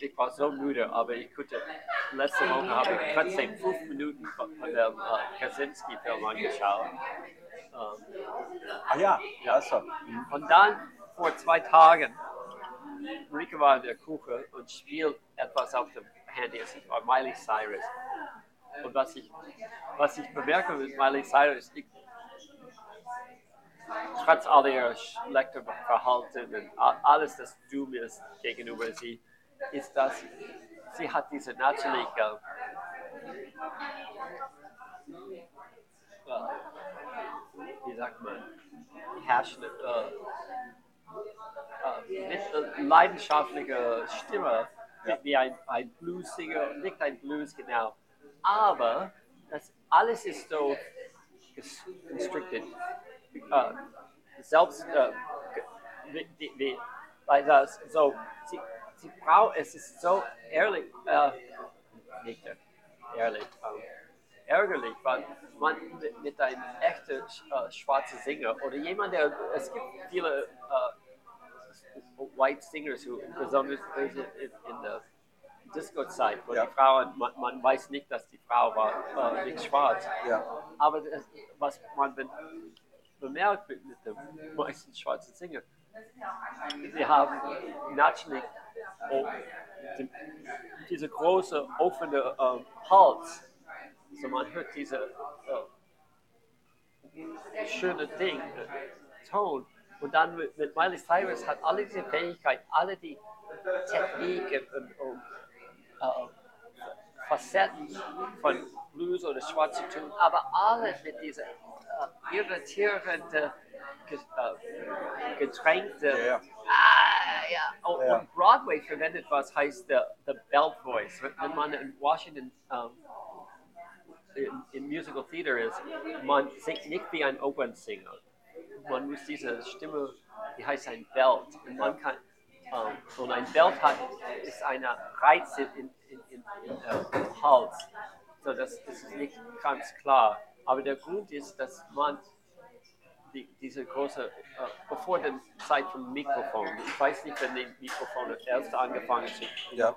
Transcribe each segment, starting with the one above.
ich war so müde, aber ich konnte, letzte Woche habe ich trotzdem fünf Minuten von, von dem äh, Kaczynski-Film angeschaut. Ähm, Ah ja, ja, schon. und dann, vor zwei Tagen, Rika war in der Küche und spielt etwas auf dem Handy. Es war Miley Cyrus. Und was ich, was ich bemerke mit Miley Cyrus, ich, trotz all ihrer schlechten Verhalten und alles, das dumm ist gegenüber sie, ist, dass sie hat diese natürliche wie sagt man, herrschende, äh, äh, leidenschaftliche Stimme, wie, wie ein, ein Bluesinger, nicht ein Blues genau, aber das alles ist so constricted. Äh, selbst, äh, wie, wie, wie, weil das so, sie, sie braucht, es ist so ehrlich, äh, nicht ehrlich, ähm, ärgerlich, weil man mit, einem echten äh, schwarzen Sänger oder jemand, der, es gibt viele äh, White Singers, who, besonders in, in, der Disco-Zeit, wo Ja. die Frauen, man, man weiß nicht, dass die Frau war, äh, nicht schwarz. Ja. Aber das, was man be bemerkt mit, mit den meisten schwarzen Sängern, sie haben natürlich diese große offene ähm, Hals. So man hört diese äh, schöne Ding, äh, Ton. Und dann mit, mit Miley Cyrus hat alle diese Fähigkeit, alle die Techniken und, und äh, Facetten von Blues oder Schwarz zu tun, aber alle mit dieser äh, irritierenden, getränkte, Ja, ja. Ah, ja. Und, Ja. Broadway verwendet was heißt the, the belt voice. Wenn man in Washington ähm, im, im Musical Theater ist, man singt nicht wie ein Opernsänger. Man muss diese Stimme, die heißt ein Belt. Und man kann, ähm, und ein Belt hat, ist eine Reize in, in, in, in äh, Hals. So, das, das ist nicht ganz klar. Aber der Grund ist, dass man die, diese große, äh, bevor der Zeit vom Mikrofon, ich weiß nicht, wenn die Mikrofone erst angefangen sind, Ja.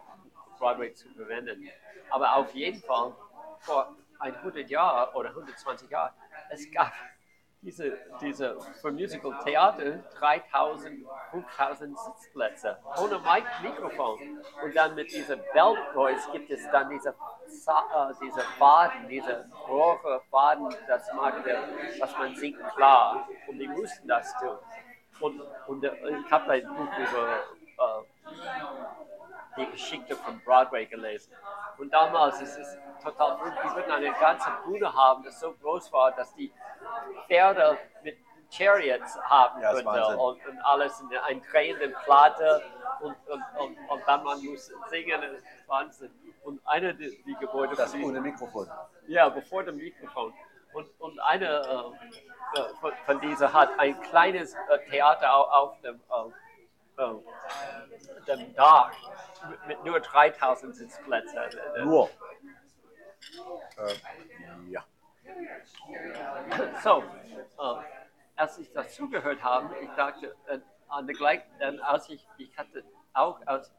Broadway zu verwenden. Aber auf jeden Fall vor 100 Jahren oder 120 Jahren, es gab diese, diese für Musical Theater 3000, 5000 Sitzplätze ohne Mic Mikrofon. Und dann mit dieser Belt Voice gibt es dann diese, äh, diese Faden, diese Rohre Faden, das macht der, was man singt klar. Und die mussten das tun. Und, und äh, ich habe ein Buch über äh, die Geschichte von Broadway gelesen. Und damals ist es total verrückt. Die würden eine ganze Bühne haben, das so groß war, dass die Pferde mit Chariots haben Ja, könnte und, und alles in einer drehenden Platte und, und, und, und dann man muss singen, das ist Wahnsinn. Und eine der die Gebäude Das ohne Mikrofon. ja, bevor dem Mikrofon. Und, und eine äh, äh, von, von dieser hat ein kleines äh, Theater au- auf dem, äh, äh, dem Dach mit, nur 3000 Sitzplätzen. Äh, Nur. Ähm, ja. So, äh, als ich das zugehört habe, ich dachte, äh, an der gleichen, dann als ich, ich hatte auch als,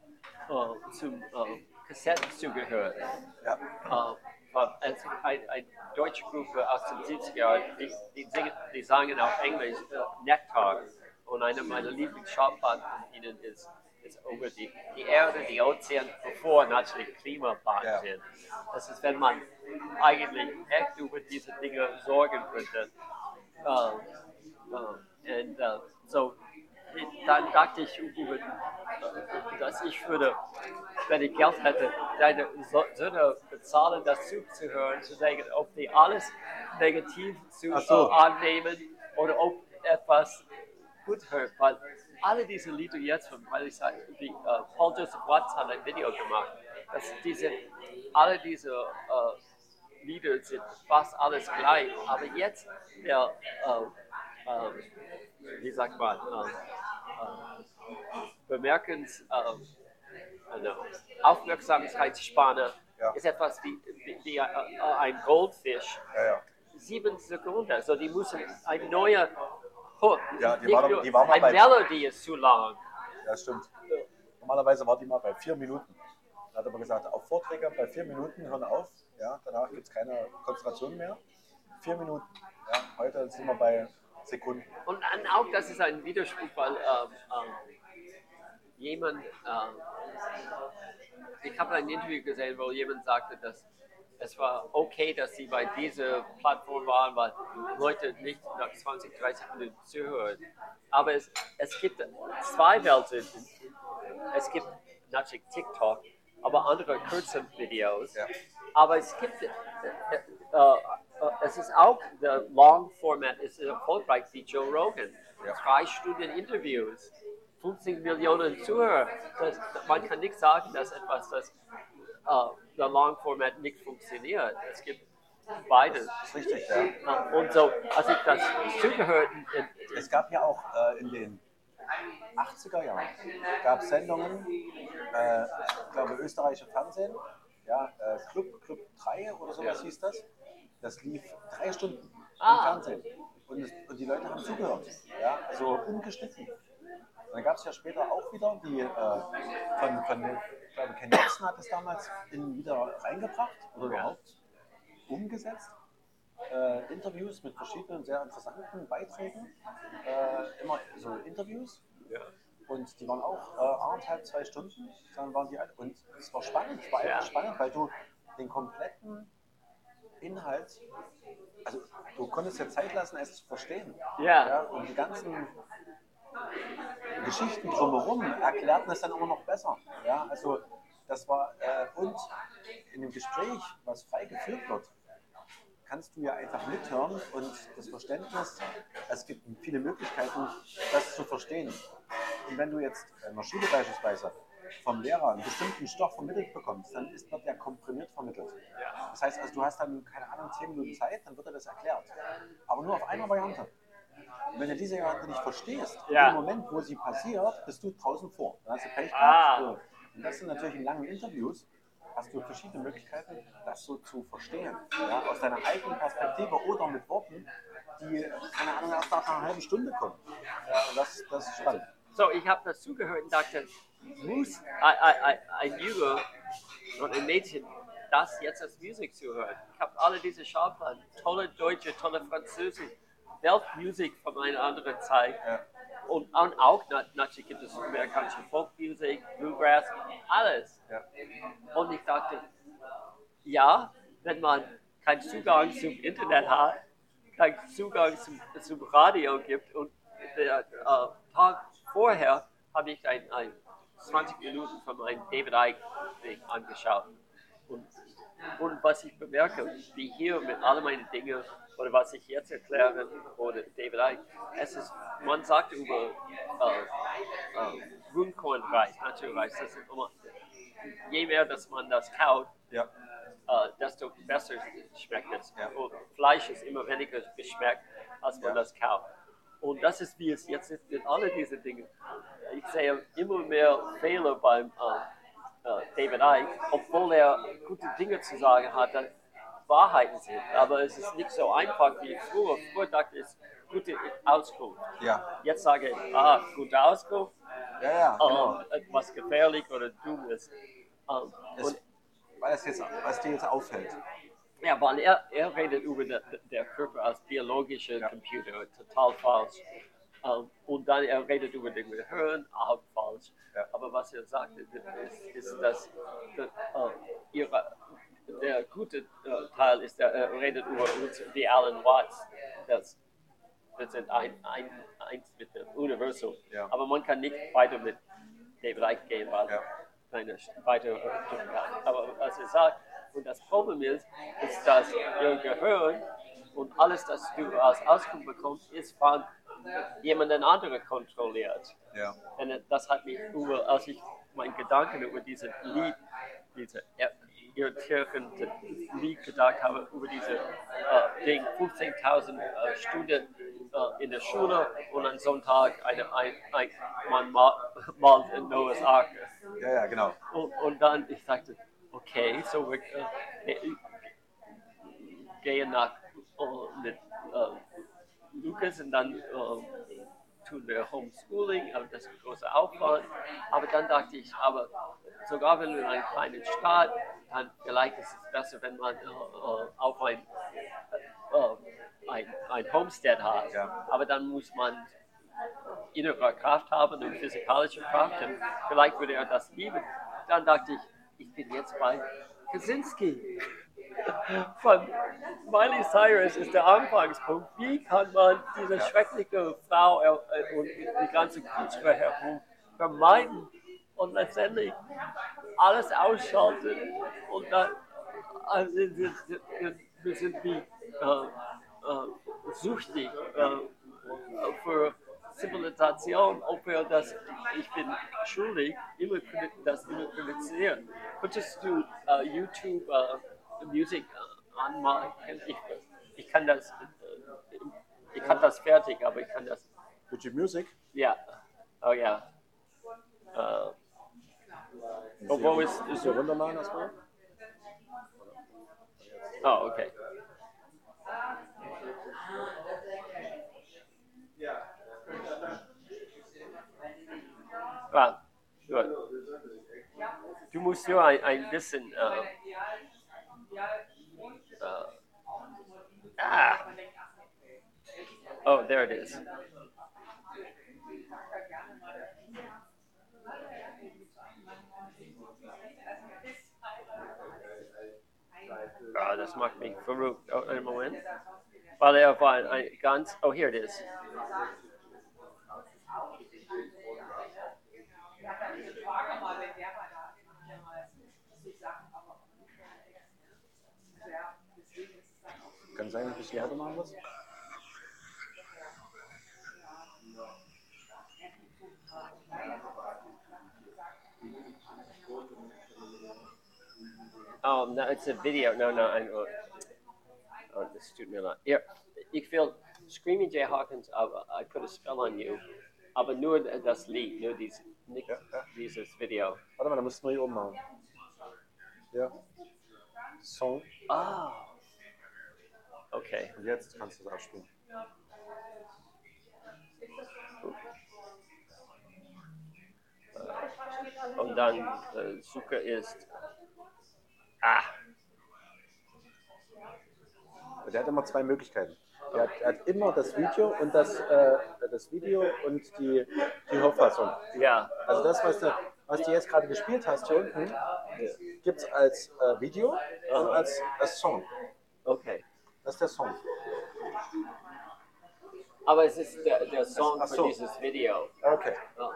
äh, zum äh, Kassetten zugehört. Ja. äh, war als ein, eine deutsche Gruppe aus den 70er Jahren, die, die, singen, die sangen auf Englisch äh, Nektar. Und eine meiner Lieblingsschallplatten von ihnen ist, ist über die, die Erde, die Ozean, bevor natürlich Klimawandel Ja. sind. Das ist, wenn man eigentlich echt über diese Dinge sorgen könnte. Äh, äh, und äh, so, dann dachte ich über, äh, dass ich würde, wenn ich Geld hätte, deine Söhne bezahlen, das zuzuhören, zu sagen, ob die alles negativ zu so. äh, annehmen oder ob etwas gut hört. Weil alle diese Lieder jetzt von Miley Cyrus, wie äh, Paul Joseph Watts hat ein Video gemacht, dass diese, alle diese äh, Lieder sind fast alles gleich. Aber jetzt, der, äh, wie sagt man, bemerkens, Aufmerksamkeitsspanne Ja. ist etwas wie, wie, wie ein Goldfisch. Ja, ja. Sieben Sekunden, also die müssen ein neuer Ja, die war die war mal bei- Melody ist zu lang. Ja, stimmt. Normalerweise war die mal bei vier Minuten. Dann hat er aber gesagt, auf Vorträge bei vier Minuten hören auf. Ja, danach gibt es keine Konzentration mehr. Vier Minuten. Ja, heute sind wir bei Sekunden. Und dann auch, das ist ein Widerspruch, weil ähm, ähm, jemand, ähm, ich habe ein Interview gesehen, wo jemand sagte, dass es war okay, dass sie bei dieser Plattform waren, weil Leute nicht nach 20, 30 Minuten zuhören. Aber es, es gibt zwei Welten. Es gibt natürlich TikTok, aber andere kurze Videos. Ja. Aber es gibt, äh, äh, äh, es ist auch, der Long Format ist erfolgreich wie Joe Rogan. Ja. Drei Stunden Interviews, 50 Millionen Zuhörer. Das, man kann nicht sagen, dass etwas, das der Long Format nicht funktioniert. Es gibt beides. Das ist richtig, ja. Und so, als ich das zugehört, Es gab ja auch äh, in den 80er Jahren gab Sendungen, äh, ich glaube österreichische Fernsehen, ja, äh, Club, Club 3 oder sowas Ja. hieß das. Das lief drei Stunden Ah. im Fernsehen. Und, es, und die Leute haben zugehört. Ja, also ungeschnitten. Dann gab es ja später auch wieder die äh, von, von ich glaube, Ken Jebsen hat es damals in, wieder reingebracht oder Ja. überhaupt umgesetzt. Äh, Interviews mit verschiedenen sehr interessanten Beiträgen. Äh, immer so Interviews. ja. Und die waren auch äh, anderthalb, zwei Stunden. Dann waren die. Und es war spannend, es war einfach Ja. spannend, weil du den kompletten Inhalt, also du konntest dir Zeit lassen, es zu verstehen. Ja. und die ganzen Geschichten drumherum erklärten es dann immer noch besser. Ja, also das war, äh, und in dem Gespräch, was frei geführt wird, kannst du ja einfach mithören und das Verständnis, es gibt viele Möglichkeiten, das zu verstehen. Und wenn du jetzt in der Schule beispielsweise vom Lehrer einen bestimmten Stoff vermittelt bekommst, dann ist, wird der komprimiert vermittelt. Das heißt also, du hast dann, keine Ahnung, 10 Minuten Zeit, dann wird dir das erklärt. Aber nur auf einer Variante. Wenn du diese Variante nicht verstehst, Ja. in dem Moment, wo sie passiert, bist du draußen vor. Dann hast du Pech Ah. gehabt. So. Und das sind natürlich in langen Interviews, hast du verschiedene Möglichkeiten, das so zu verstehen. Ja, aus deiner eigenen Perspektive oder mit Worten, die, keine Ahnung, erst nach einer halben Stunde kommen. Und das, das ist spannend. So, ich habe das zugehört und dachte, muss ein, Junge und ein Mädchen das jetzt als Musik zuhören? Ich habe alle diese Schallplatten, tolle Deutsche, tolle Französische, Weltmusik von einer anderen Zeit. Ja. Und, und auch na- natürlich gibt es amerikanische Folkmusik, Bluegrass, alles. Ja. Und ich dachte, ja, wenn man keinen Zugang zum Internet hat, keinen Zugang zum, zum Radio gibt und der äh, Tag vorher habe ich ein, ein 20 Minuten von meinem David Icke angeschaut. Und, und was ich bemerke, wie hier mit all meinen Dingen oder was ich jetzt erkläre oder David Icke, es ist, man sagt über äh, äh, Grünkornreis, Naturreis, das ist immer, je mehr, dass man das kaut, Ja. äh, desto besser schmeckt es. Ja. Und Fleisch ist immer weniger geschmeckt, als man Ja. das kauft. Und das ist, wie es jetzt ist mit all diesen Dingen. Ich sehe immer mehr Fehler beim äh, äh, David Icke, obwohl er gute Dinge zu sagen hat, Wahrheiten sind. Aber es ist nicht so einfach wie früher. Früher dachte ich, gute Auskunft. Ja. Jetzt sage ich, ah, gute Auskunft, Ja, ja, genau. äh, etwas gefährlich oder dummes. Ähm, weil das jetzt, was dir jetzt auffällt. Ja, weil er, er redet über der, der Körper als biologischer Ja. Computer, total falsch. Ähm, und dann er redet über den Gehirn, auch falsch. Ja. Aber was er sagt, ist, ist dass der, äh, ihre, der gute äh, Teil ist, der, er redet über uns, die Alan Watts. Das, wir sind ein, ein, eins mit dem Universum. Ja. Aber man kann nicht weiter mit David Icke gehen, weil Ja. keine weitere Aber was er sagt, und das Problem ist, ist, dass ihr Gehirn und alles, das du als Auskunft bekommst, ist von jemandem anderen kontrolliert. Ja. Und das hat mich über, als ich meinen Gedanken über dieses Lied, diese irritierende Lied gedacht habe, über diese äh, Ding, 15.000 äh, Stunden äh, in der Schule und am Sonntag eine, ein, ein, man ma- malt in Noahs Ark. Ja, ja, genau. Und, und dann, ich sagte, okay, so wir äh, gehen nach äh, mit äh, Lukas und dann äh, tun wir Homeschooling, aber das ist ein großer Aufwand. Aber dann dachte ich, aber sogar wenn wir in einer kleinen Stadt, dann vielleicht ist es besser, wenn man äh, äh, auf ein, äh, ein, ein Homestead hat. Ja. Aber dann muss man innere Kraft haben und physikalische Kraft. Und vielleicht würde er das lieben. Dann dachte ich, ich bin jetzt bei Kaczynski. Von Miley Cyrus ist der Anfangspunkt. Wie kann man diese schreckliche Frau äh, und die ganze herum vermeiden und letztendlich alles ausschalten und dann also wir, sind wie äh, äh, süchtig äh, für Zivilisation, ob wir das, ich bin schuldig, immer das immer kritisieren. Könntest du uh, YouTube uh, Musik anmachen? Ich, ich kann das, uh, ich kann das fertig, aber ich kann das, YouTube Music? ja, oh ja. Uh, obwohl es, Ist hier runterladen erstmal? oh, okay. Ah, gut. Du musst nur ein, ein bisschen. Äh, äh, ah. Oh, there it is. Ah, das macht mich verrückt. Oh, einen Moment. Weil er war ein, ein ganz. Oh, here it is. Frage mal, wenn der mal da immer mal sich Sachen, aber ja, deswegen ist es dann auch Kann sein, dass ich die härter machen muss? Oh, no, it's a video. No, no, I oh, oh, this tut mir leid. Hier, ich will Screaming Jay Hawkins, aber I put a spell on you. Aber nur das Lied, nur dies, nicht Ja, ja. dieses Video. Warte mal, da musst du hier oben machen. Ja. Song. Ah. Okay. Und jetzt kannst du es abspielen. Und dann äh, Suche ist. Ah. Der hat immer zwei Möglichkeiten. Er hat, er hat immer das Video und das, äh, das Video und die, die Hörfassung. Ja. Also das, was du, was du jetzt gerade gespielt hast hier unten, gibt es als äh, Video und als, als Song. Okay. Das ist der Song. Aber es ist der, der Song für so. dieses Video. Okay. Ja.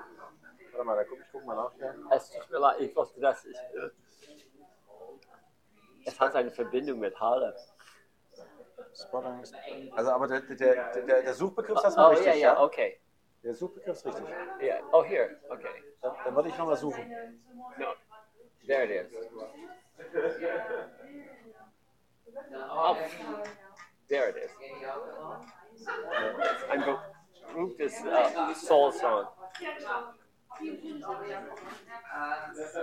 Warte mal, da guck ich guck mal nach. Ja. Es tut mir leid, ich wusste das. Ich, äh, es hat eine Verbindung mit Halle. Spotting. Also aber der, der, der, der Suchbegriff ist erstmal Oh, richtig, ja, ja, okay. Der Suchbegriff ist richtig. Yeah. Oh, here. Okay. Dann, dann würde ich nochmal suchen. No. There it is. Oh, there it is. Ein berühmtes uh, Soul-Song. Das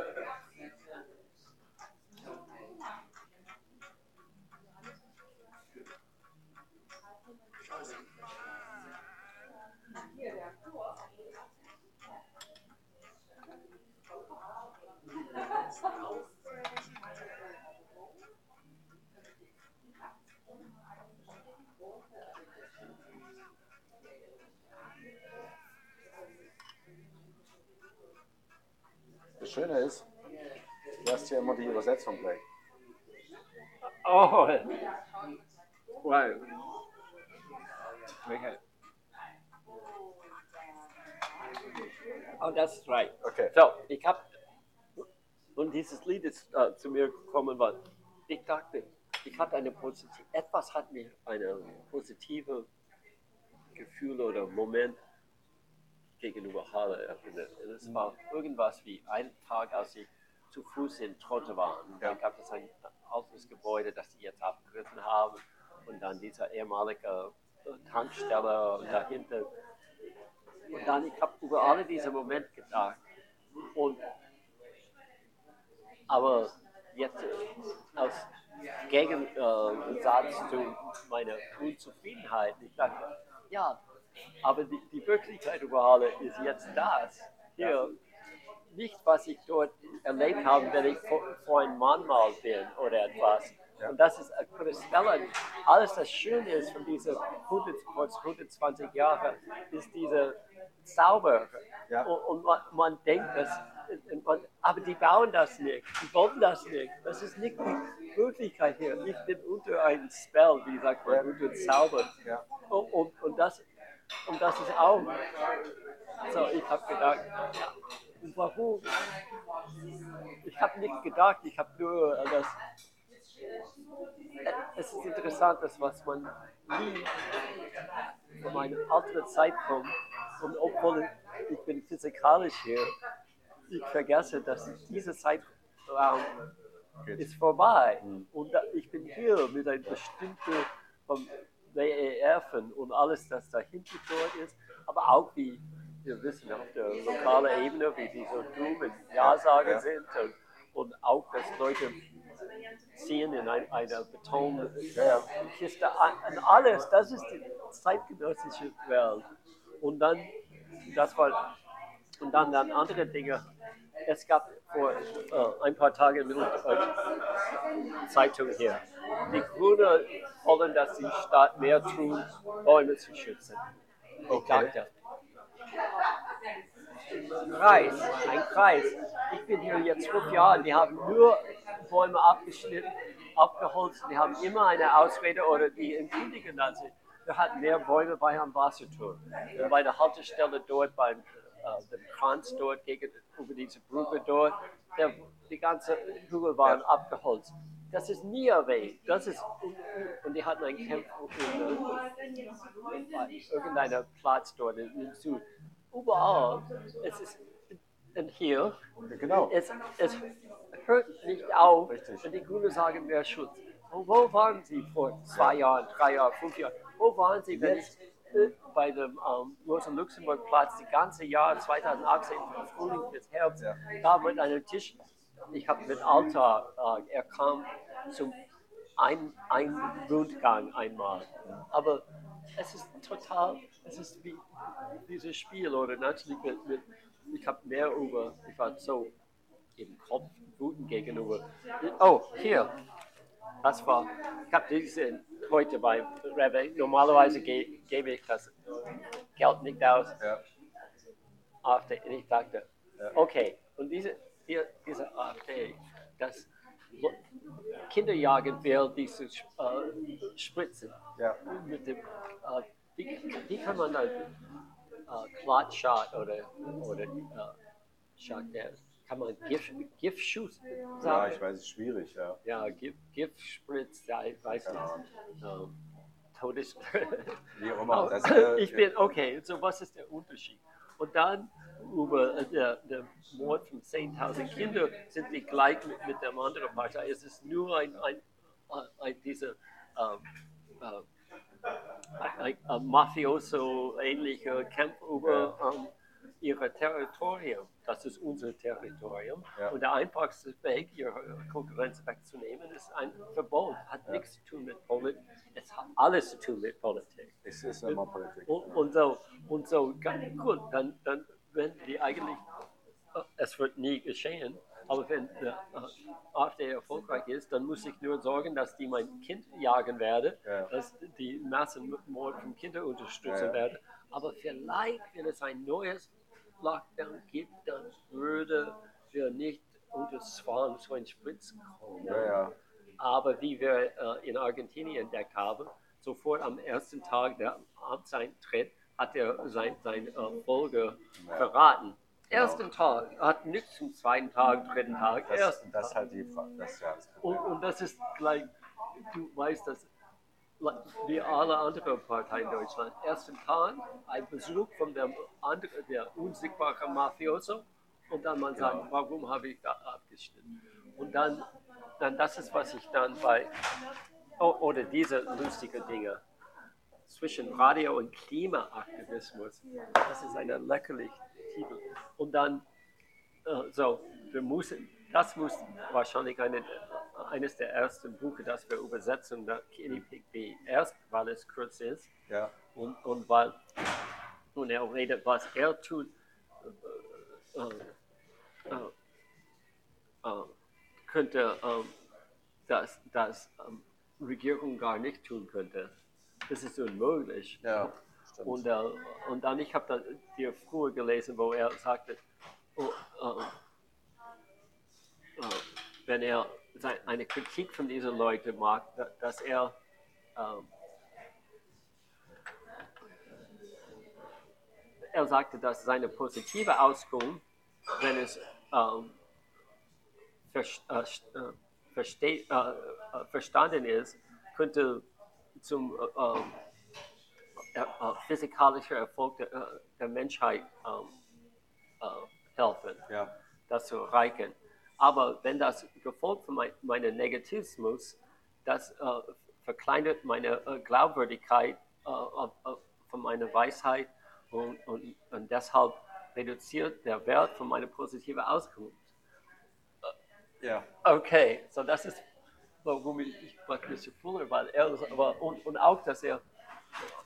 Schöne ist, du hast hier immer die Übersetzung gleich. Oh, wow. Okay. Oh, that's right. Okay. So, ich habe und dieses Lied ist äh, zu mir gekommen, weil ich dachte, ich hatte eine positive, etwas hat mir eine positive Gefühl oder Moment gegenüber Halle erinnert. Es war irgendwas wie ein Tag, als ich zu Fuß in Trotte war. Und dann Ja. gab es ein altes Gebäude, das sie jetzt abgerissen haben. Und dann dieser ehemalige äh, Tankstelle und dahinter. Und dann, ich habe über alle diese Momente gedacht. Und aber jetzt äh, als Gegensatz zu meiner Unzufriedenheit, ich dachte, ja, Aber die, die Wirklichkeit über alle ist jetzt das. Hier, nicht was ich dort erlebt habe, wenn ich vor, vor einem Mahnmal bin oder etwas. Und das ist Quelle. Alles, das schön ist von diesen 100, kurz 120 Jahren, ist diese Zauber. Ja. Und, und man, man denkt, dass, man, aber die bauen das nicht, die wollen das nicht. Das ist nicht die Wirklichkeit hier. Ich bin unter einem Spell, wie sagt man, unter Zauber. Ja. Und, und, und, das, und das ist auch. So, ich habe gedacht, warum? Ich habe nicht gedacht, ich habe nur äh, das. Es ist interessant, dass was man nie von meiner alten Zeit kommt, und obwohl ich bin physikalisch hier, ich vergesse, dass dieser Zeitraum ist vorbei. Und da, ich bin hier mit einem bestimmten WEF und alles, das dahinter ist, aber auch wie wir wissen auf der lokalen Ebene, wie die so dumm und Ja-Sager Ja. sind und, und auch, dass Leute ziehen in ein, einer Betonkiste an und alles, das ist die zeitgenössische Welt. Und dann, das war, und dann, dann andere Dinge. Es gab vor äh, ein paar Tagen eine Mitteldeutsche Zeitung hier. Die Grünen wollen, dass die Stadt mehr tun, Bäume zu schützen. Ich Okay. dachte, Kreis, ein Kreis. Ich bin hier jetzt fünf Jahre, die haben nur Bäume abgeschnitten, abgeholzt, die haben immer eine Ausrede oder die entschuldigen dann sich. Wir hatten mehr Bäume bei am Wasserturm. Bei der Haltestelle dort, beim dem Kranz dort, gegen, über diese Brücke dort, der, die ganze Hügel waren abgeholzt. Das ist nie erwähnt. Das ist, und die hatten einen Camp in, äh, irgendeiner Platz dort in, in Süd. Überall. Es ist, und hier, Genau. es, es hört nicht auf, Richtig. wenn die Grünen sagen, mehr Schutz. Und wo waren Sie vor zwei Jahren, drei Jahren, fünf Jahren? Wo waren Sie, wenn ich äh, bei dem ähm, Rosa-Luxemburg-Platz die ganze Jahr 2018 von Frühling bis Herbst Ja. da mit einem Tisch, ich habe mit Alter, äh, er kam zum ein, ein Rundgang einmal. Aber es ist total, es ist wie dieses Spiel oder natürlich mit, mit ich habe mehr über, ich war so im Kopf wütend gegenüber. Oh, hier, das war, ich habe diese heute bei Rebbe, normalerweise ge, gebe ich das Geld nicht aus, Ja. AfD, und ich dachte, okay, und diese, hier, diese AfD, das Kinder jagen will, diese äh, Spritzen Ja. mit dem, äh, wie, wie kann man das, äh, Clot-Shot oder, oder äh, der, kann man Gift, Giftschuss ja, sagen? ich weiß, es ist schwierig, ja. Ja, Gift, Giftspritz, ja, ich weiß Keine nicht. Ähm, Todes. Wie auch immer. Das, äh, ich bin, okay, so was ist der Unterschied? Und dann über äh, der, der Mord von 10.000 Kindern sind die gleich mit, mit der anderen Partei. Es ist nur ein, ein, ein, ein dieser ähm, äh, ein, ein, Mafioso-ähnlicher Kampf über ähm, ihr Territorium. Das ist unser Territorium. Ja. Und der einfachste Weg, ihre Konkurrenz wegzunehmen, ist ein Verbot. Hat nichts zu tun mit Politik. Es hat alles zu tun mit Politik. es ist immer Politik. Und, und so, und so, ganz gut, dann, dann, wenn die eigentlich, äh, es wird nie geschehen, aber wenn der äh, AfD erfolgreich ist, dann muss ich nur sorgen, dass die mein Kind jagen werde, Ja. dass die Massenmord von Kindern unterstützen Ja, ja. werde. Aber vielleicht, wenn es ein neues Lockdown gibt, dann würde wir nicht unter Zwang zu einem Spritz kommen. Ja, ja. Aber wie wir äh, in Argentinien entdeckt haben, sofort am ersten Tag der Amtseintritt hat er sein, sein äh, Folge verraten. Ersten Tag, hat nichts zum zweiten Tag, dritten Tag, Das, ersten das ist Tag. halt die Frage. Das ja das Und, und das ist gleich, du weißt, dass wie alle anderen Parteien in Deutschland, ersten Tag ein Besuch von der, der unsichtbaren Mafioso und dann man sagt, warum habe ich da abgeschnitten? Und dann, dann das ist, was ich dann bei, oh, oder diese lustigen Dinge zwischen Radio und Klimaaktivismus, das ist eine lächerliche Titel. Und dann äh, so, wir müssen, das muss wahrscheinlich eine, eines der ersten Bücher, das wir übersetzen, der B. Erst, weil es kurz ist Ja. und, und weil und er redet, was er tut, äh, äh, äh, äh, könnte, ähm, dass, dass ähm, Regierung gar nicht tun könnte. Das ist unmöglich. Ja. Und, äh, und dann, ich habe dir früher gelesen, wo er sagte, oh, äh, wenn er eine Kritik von diesen Leuten mag, da- dass er ähm, er sagte, dass seine positive Auskunft, wenn es ähm, äh, äh, verste- äh, äh, verstanden ist, könnte zum äh, äh, physikalischer Erfolg der, der Menschheit ähm, äh, helfen, Ja, das zu erreichen. Aber wenn das gefolgt von mein, meinem Negativismus, das äh, verkleinert meine äh, Glaubwürdigkeit äh, von meiner Weisheit und, und, und deshalb reduziert der Wert von meiner positiven Auskunft. ja, Okay, so das ist, warum ich, Christian Fuller, weil er, aber, und, und auch, dass er,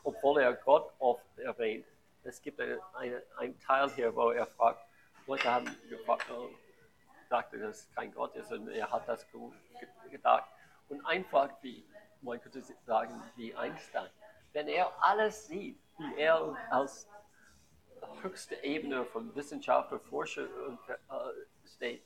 obwohl er Gott oft erwähnt, es gibt eine, eine, einen Teil hier, wo er fragt, Leute haben gefragt, äh, sagte, dass es kein Gott ist und er hat das ge ge- gedacht. Und einfach wie, man könnte sagen, wie Einstein, wenn er alles sieht, wie er als höchste Ebene von Wissenschaft und Forscher äh, steht,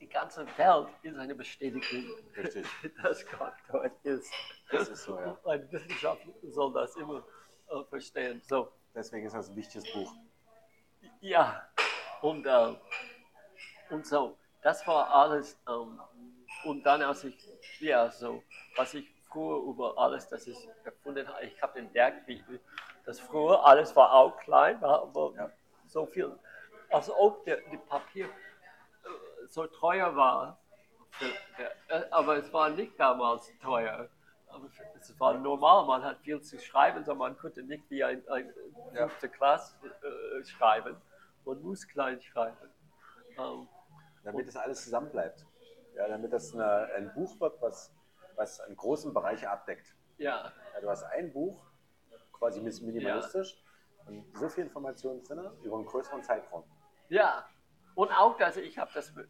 die ganze Welt ist eine Bestätigung, Richtig. dass Gott dort ist. Das ist so, ja. Ein Wissenschaftler soll das immer äh, verstehen. So, deswegen ist das ein wichtiges Buch. ja, und, äh, und so, das war alles. Ähm, und dann, als ich, ja, so, was ich früher über alles, das ich erfunden habe, ich habe entdeckt, wie das früher alles war auch klein, war aber Ja. so viel, als ob der, die Papier äh, so teuer war. Für, der, äh, aber es war nicht damals teuer. Aber es war normal, man hat viel zu schreiben, so man konnte nicht wie ein, ein Ja. fünfte Klasse äh, schreiben. Man muss klein schreiben. Ähm, damit das alles zusammen bleibt. Ja, damit das eine, ein Buch wird, was, was einen großen Bereich abdeckt. ja, Ja, du hast ein Buch, quasi ein bisschen minimalistisch, und so viel Informationen drin über einen größeren Zeitraum. ja. Und auch, dass ich habe das, äh,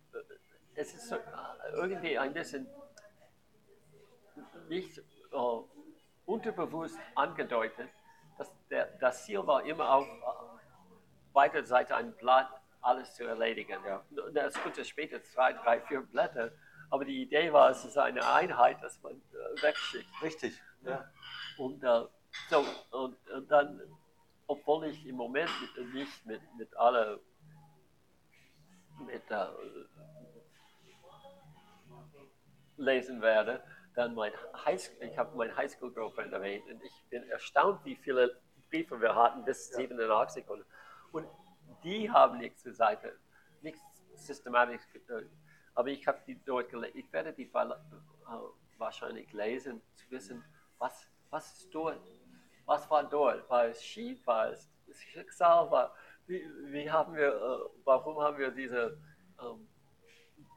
es ist äh, irgendwie ein bisschen nicht äh, unterbewusst angedeutet, dass der, das Ziel war immer auf äh, weiter Seite ein Blatt alles zu erledigen. Ja. Das könnte später zwei, drei, vier Blätter, aber die Idee war, es ist eine Einheit, dass man äh, wegschickt. Richtig. Ja. Und, äh, so, und, und dann, obwohl ich im Moment nicht mit, mit aller, mit, äh, lesen werde, dann mein Highschool, ich habe mein Highschool-Girlfriend erwähnt und ich bin erstaunt, wie viele Briefe wir hatten bis Ja. 87 und, und die haben nichts zur Seite, nichts systematisch, äh, aber ich habe die dort gelesen, ich werde die äh, wahrscheinlich lesen, zu wissen, was, was ist dort, was war dort, war es schief, war es Schicksal, war, wie, wie haben wir, äh, warum haben wir diese ähm,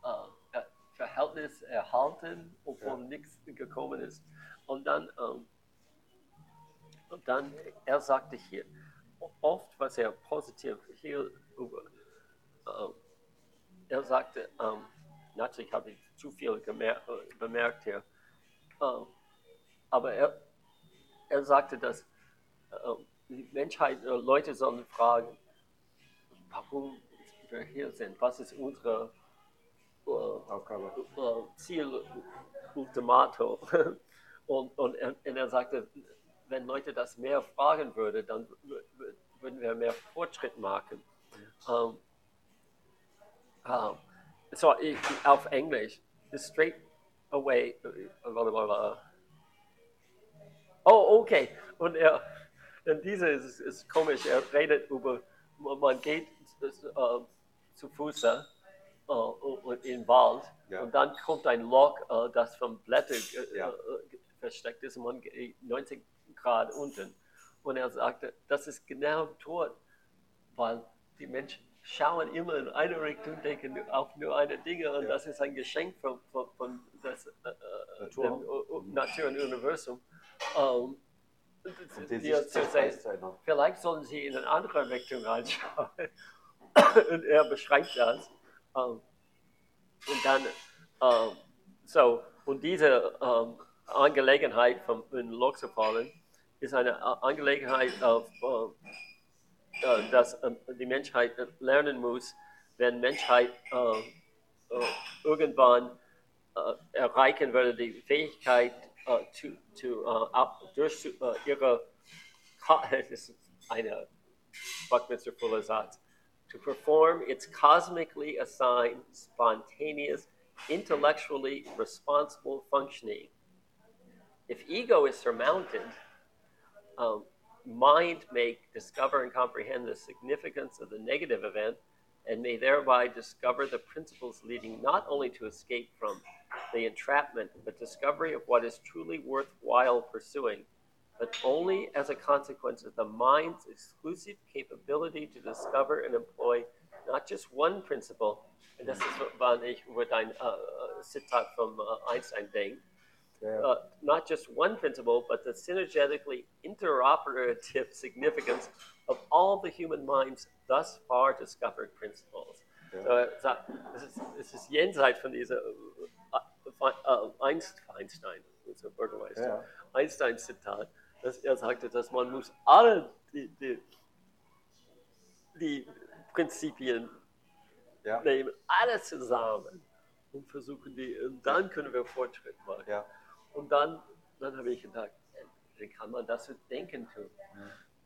äh, Verhältnis erhalten, obwohl Ja. nichts gekommen ist. Und dann, ähm, und dann, er sagte hier, oft, was er positiv hier über, ähm, er sagte, ähm, natürlich habe ich zu viel gemer bemerkt hier, ähm, aber er, er sagte, dass äh, die Menschheit, äh, Leute sollen fragen, warum wir hier sind, was ist unsere äh, äh, Ziel Ultimatum. Und, und, und er sagte, wenn Leute das mehr fragen würden, dann wür- wür- würden wir mehr Fortschritt machen. Ähm, ähm, so, ich, auf Englisch, straight away, äh, oh, okay. Und er, und diese ist, ist komisch, er redet über, man geht äh, zu Fuße äh, und in den Wald Ja. und dann kommt ein Loch, äh, das vom Blätter Ja. versteckt ist und man geht 90 Grad unten. Und er sagte, das ist genau dort, weil die Menschen schauen immer in eine Richtung, denken auf nur eine Dinge und Ja. das ist ein Geschenk von, von, von das, äh, äh, Natur. dem U- U- Natur und Universum. Ähm, um dir sich zu sagen, erinnern. vielleicht sollen Sie in eine andere Richtung reinschauen. und er beschreibt das. Ähm, und dann, ähm, so, und diese ähm, Angelegenheit von in Loxopollen ist eine Angelegenheit, auf, äh, äh, dass äh, die Menschheit äh, lernen muss, wenn Menschheit äh, äh, irgendwann äh, erreichen würde, die Fähigkeit, äh, zu, äh, ab, durch zu, äh, ihre, das ist eine Buckminster Fuller Satz, to perform its cosmically assigned, spontaneous, intellectually responsible functioning. If ego is surmounted, um, mind may discover and comprehend the significance of the negative event and may thereby discover the principles leading not only to escape from the entrapment, but discovery of what is truly worthwhile pursuing, but only as a consequence of the mind's exclusive capability to discover and employ not just one principle, and ist, wann ich über dein uh, Zitat vom uh, Einstein denke, Ja. uh, not just one principle, but the synergetically interoperative significance of all the human mind's thus far discovered principles. Ja. So, er sagt, es, ist, es ist jenseits von dieser äh, äh, Einst- Einstein, Ja, ja. Einstein-Zitat, dass er sagte, dass man muss alle die, die, die Prinzipien Ja. nehmen, alle zusammen und versuchen die, und dann können wir Fortschritt machen. Ja. Und dann, dann habe ich gedacht, wie kann man das mit Denken tun?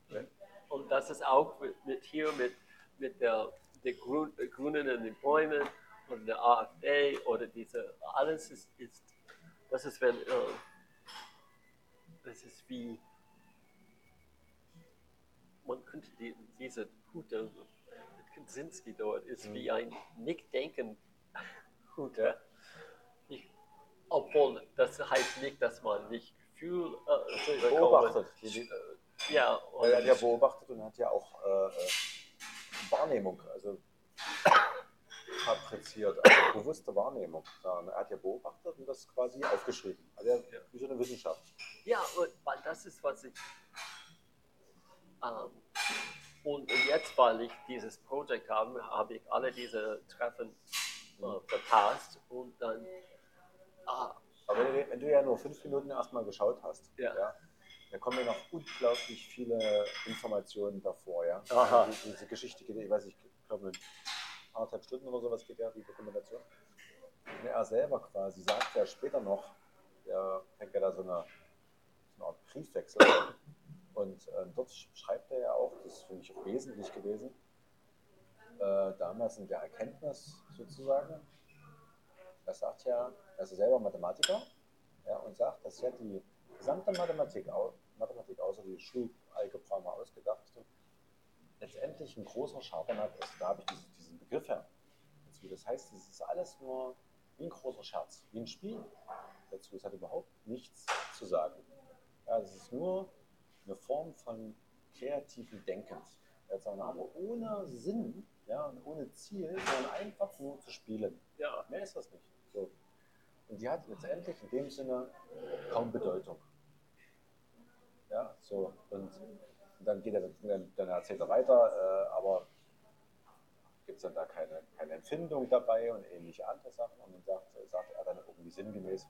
Ja. Und das ist auch mit, mit hier mit, mit der, der Grün, der Grünen in den Bäumen oder der AfD oder diese, alles ist, ist das ist wenn, äh, das ist wie, man könnte die, diese Hute Kaczynski dort ist wie ein Nicht-Denken-Hute. Obwohl, das heißt nicht, dass man nicht Gefühl äh, Beobachtet. Äh, Ja, und Er hat ja beobachtet und hat ja auch äh, äh, Wahrnehmung, also fabriziert, also bewusste Wahrnehmung. Ja, er hat ja beobachtet und das quasi aufgeschrieben. Also er, wie so eine Wissenschaft. Ja, weil das ist, was ich. Ähm, und jetzt, weil ich dieses Projekt habe, habe ich alle diese Treffen äh, verpasst und dann. Ah, Aber wenn du, wenn du ja nur fünf Minuten erstmal geschaut hast, Ja. da kommen ja noch unglaublich viele Informationen davor. Ja? Aha. Die, diese Geschichte geht, ja, ich weiß nicht, ich glaube, in anderthalb Stunden oder sowas geht ja die Dokumentation. Und er selber quasi sagt ja später noch, der fängt ja da so eine, so eine Art Briefwechsel an. Und äh, dort schreibt er ja auch, das finde ich auch wesentlich gewesen, äh, damals in der Erkenntnis sozusagen, er sagt ja, er ist ja selber Mathematiker ja, und sagt, dass ja die gesamte Mathematik, Mathematik außer die Schulalgebra mal ausgedacht, letztendlich ein großer Schabernack ist. Da habe ich diesen, diesen Begriff her. Dazu. Das heißt, es ist alles nur wie ein großer Scherz, wie ein Spiel dazu. Es hat überhaupt nichts zu sagen. Ja, es ist nur eine Form von kreativen Denkens. Jetzt wir, aber ohne Sinn ja, und ohne Ziel, sondern einfach nur zu spielen. ja, Mehr ist das nicht. So. Und die hat letztendlich in dem Sinne kaum Bedeutung. Ja, so. Und, und dann geht er, dann, erzählt er weiter, äh, aber gibt es dann da keine, keine Empfindung dabei und ähnliche andere Sachen. Und dann sagt, sagt er dann irgendwie sinngemäß,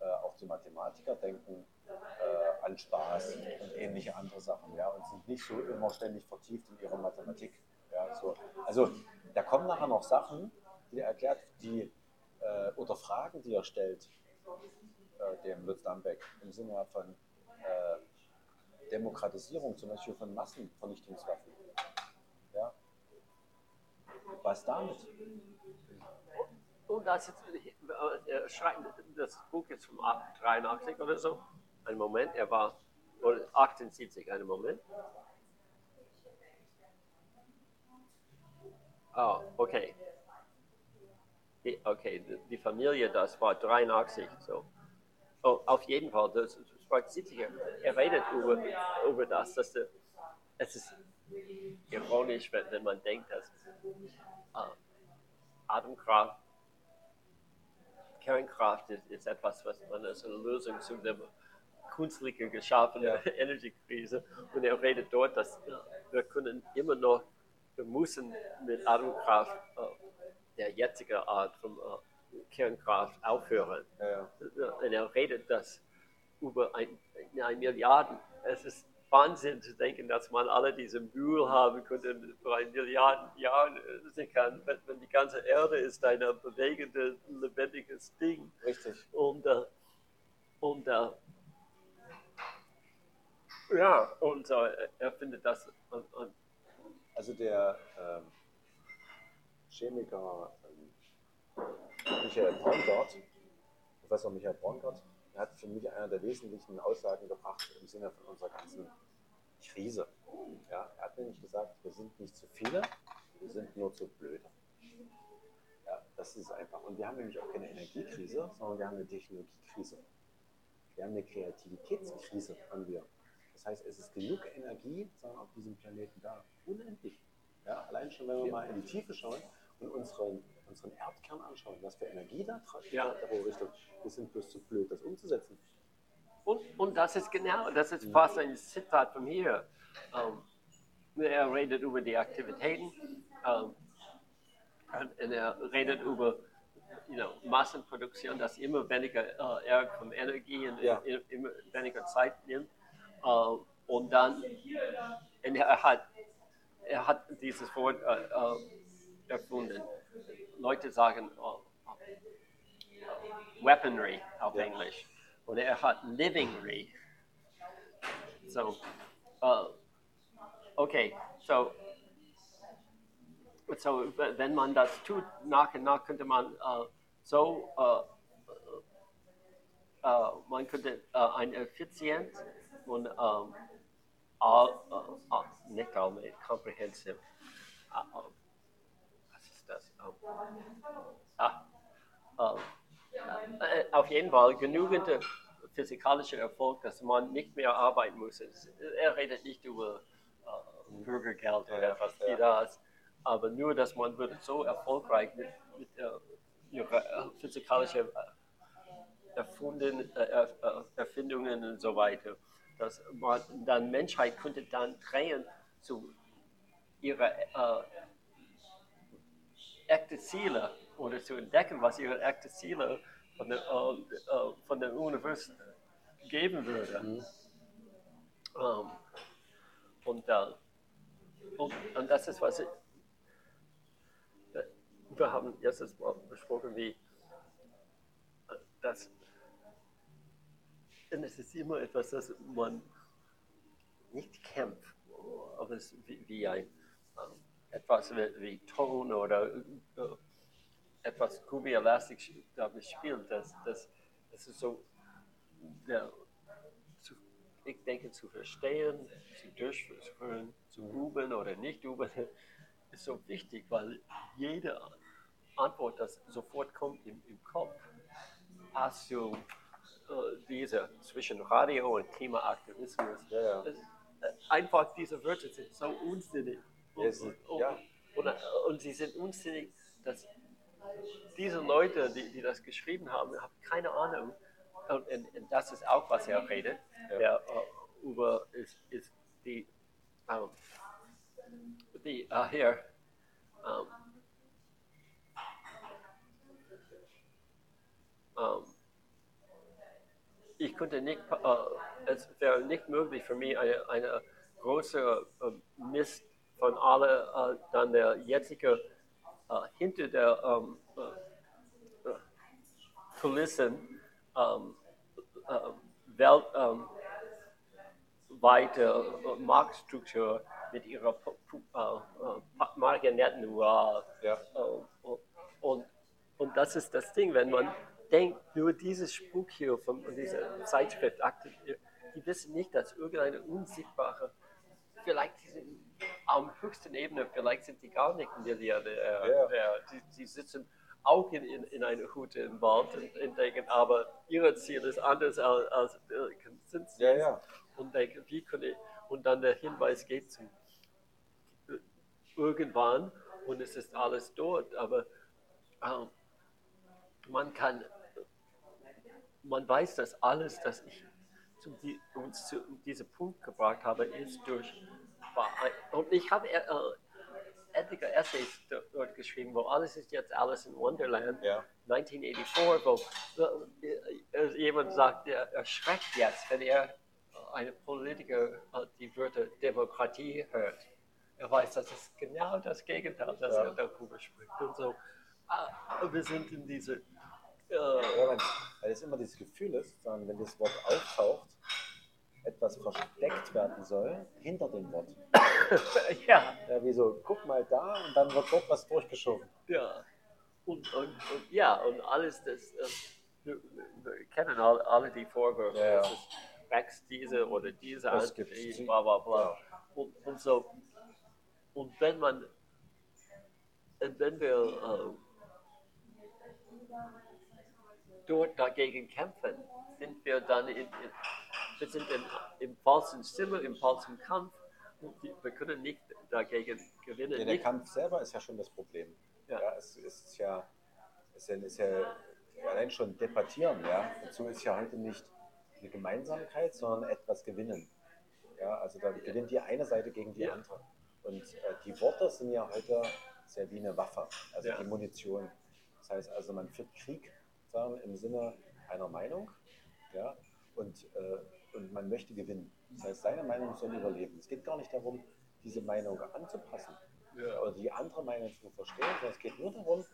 äh, auch die Mathematiker denken äh, an Spaß und ähnliche andere Sachen, ja, und sind nicht so immer ständig vertieft in ihrer Mathematik. Ja, so. Also da kommen nachher noch Sachen, die er erklärt, die äh, oder Fragen, die er stellt, äh, dem Lutz Dambeck im Sinne von äh, Demokratisierung, zum Beispiel von Massenvernichtungswaffen. Ja. Was damit? Und das ist, äh, er schreibt, das Buch ist vom 83 oder so. Einen Moment, er war, oder 78, einen Moment. Oh, okay. Die, okay, die, Familie, das war 83, so. Oh, auf jeden Fall, das, das war sicher. Er redet über, über das, dass der, es ist ironisch, wenn, wenn man denkt, dass äh, Atomkraft Kernkraft ist, ist etwas, was man als eine Lösung zu dem künstliche geschaffene Ja. Energiekrise. Und er redet dort, dass wir können immer noch, wir müssen mit Atomkraft äh, der jetzigen Art von äh, Kernkraft aufhören. Ja. Und er redet das über ein, ein Milliarden. Es ist Wahnsinn zu denken, dass man alle diese Mühe haben könnte, für ein Milliarden Jahren äh, sichern, wenn, wenn die ganze Erde ist ein bewegendes, lebendiges Ding. Richtig. Und, äh, und äh, ja, und äh, er findet das und, und, Also der ähm, Chemiker ähm, Michael Braungart, Professor Michael Braungart, hat für mich einer der wesentlichen Aussagen gebracht im Sinne von unserer ganzen Krise. Ja, er hat nämlich gesagt, wir sind nicht zu viele, wir sind nur zu blöde. Ja, das ist einfach. Und wir haben nämlich auch keine Energiekrise, sondern wir haben eine Technologiekrise. Wir haben eine Kreativitätskrise, haben wir. Das heißt, es ist genug Energie auf diesem Planeten da. Unendlich. Ja, allein schon, wenn wir mal in die Tiefe schauen und unseren, unseren Erdkern anschauen, was für Energie da dran Ja. richtet. Wir sind bloß zu blöd, das umzusetzen. und, und das ist genau, das ist fast ein Zitat von hier. Ähm, er redet über die Aktivitäten ähm, und, er redet über you know, Massenproduktion, das immer weniger äh, er von Energie und Ja. immer weniger Zeit nimmt. Äh, und dann, und er hat, er hat dieses Wort äh, äh, erfunden. Leute sagen äh, äh, Weaponry auf Ja. Englisch. Und er hat Livingry. So, äh, okay, so, so, wenn man das tut, nach und nach könnte man äh, so, äh, äh, man könnte äh, eine Effizienz und ähm, all, äh, all, nicht allmählich, comprehensive, ah, äh, äh, auf jeden Fall genügend physikalischer Erfolg, dass man nicht mehr arbeiten muss. Er redet nicht über äh, Bürgergeld oder Ja, was ja. wie das, aber nur, dass man wird so erfolgreich mit, mit ihrer physikalischen Erfunden, Erfindungen und so weiter, dass man dann Menschheit könnte dann drehen zu ihrer echte Ziele oder zu entdecken, was ihre echte Ziele von der, äh, äh, von der Universum geben würde. Ähm, und, äh, und, und das ist, was ich, wir haben letztes Mal besprochen, wie das, und es ist immer etwas, das man nicht kämpft, aber es ist wie, wie ein etwas wie, wie Ton oder äh, etwas Gummielastisch damit spielt, das, das, das ist so, ja, zu, ich denke, zu verstehen, zu durchführen, zu üben oder nicht üben, ist so wichtig, weil jede Antwort, das sofort kommt im, im Kopf, hast du äh, diese zwischen Radio und Klimaaktivismus. Ja, ja. Äh, Einfach diese Wörter sind so unsinnig. Und, und, ja. und, sie sind unsinnig, dass diese Leute, die, die das geschrieben haben, haben keine Ahnung. Und, das ist auch, was er redet. Ja. Der, äh, über ist, ist die, ähm, die äh, hier, ähm, ähm, ich konnte nicht, äh, es wäre nicht möglich für mich, eine, eine große äh, Mist von alle äh, dann der jetzige äh, hinter der ähm, äh, Kulissen ähm, äh, Welt, ähm, äh, Marktstruktur mit ihrer äh, Marionetten wow, Ja. und, und das ist das Ding, wenn man denkt, nur dieses Spuk hier von dieser Zeitschrift, die wissen nicht, dass irgendeine unsichtbare, vielleicht die sind am höchsten Ebene, vielleicht sind die gar nicht Milliardär, Ja. äh, die, die sitzen auch in, in, in einer Hütte im Wald und, und denken, aber ihr Ziel ist anders als, als äh, Konsens Ja, ja. und denken, wie kann ich, und dann der Hinweis geht zu äh, irgendwann und es ist alles dort, aber ähm, man kann, man weiß, dass alles, das ich zum, die, uns zu diesem Punkt gebracht haben, ist durch. War Und ich habe äh, etliche Essays do- dort geschrieben, wo alles ist jetzt Alice in Wonderland. Ja. 1984, wo äh, äh, jemand sagt, er erschreckt jetzt, wenn er eine Politiker äh, die Wörter Demokratie hört. Er weiß, das ist genau das Gegenteil, das Ja. er darüber spricht. Und so, ah, wir sind in diese, äh, Ja, weil, es immer dieses Gefühl ist, sondern wenn das Wort auftaucht, etwas versteckt werden soll hinter dem Wort. ja, Ja, wie so, guck mal da und dann wird dort was durchgeschoben. ja. Und, und, und ja, und alles das, äh, wir, wir kennen alle, alle die Vorwürfe, Ja, ja. es ist wächst diese oder diese Das die, bla bla bla. Und, und so, und wenn man, und wenn wir äh, dort dagegen kämpfen, sind wir dann in, in, wir sind in, im falschen Zimmer, im falschen Kampf. Wir können nicht dagegen gewinnen. Ja, der nicht, Kampf selber ist ja schon das Problem. Ja. Ja. es ist ja, es ist ja allein schon debattieren. Ja. Dazu ist ja heute nicht eine Gemeinsamkeit, sondern etwas gewinnen. Ja, also da gewinnt die eine Seite gegen die Ja. andere. Und äh, die Worte sind ja heute sehr wie eine Waffe, also Ja. die Munition. Das heißt also, man führt Krieg sagen, im Sinne einer Meinung ja, und, äh, und man möchte gewinnen. Das heißt, seine Meinung soll überleben. Es geht gar nicht darum, diese Meinung anzupassen Ja. oder die andere Meinung zu verstehen, sondern es geht nur darum,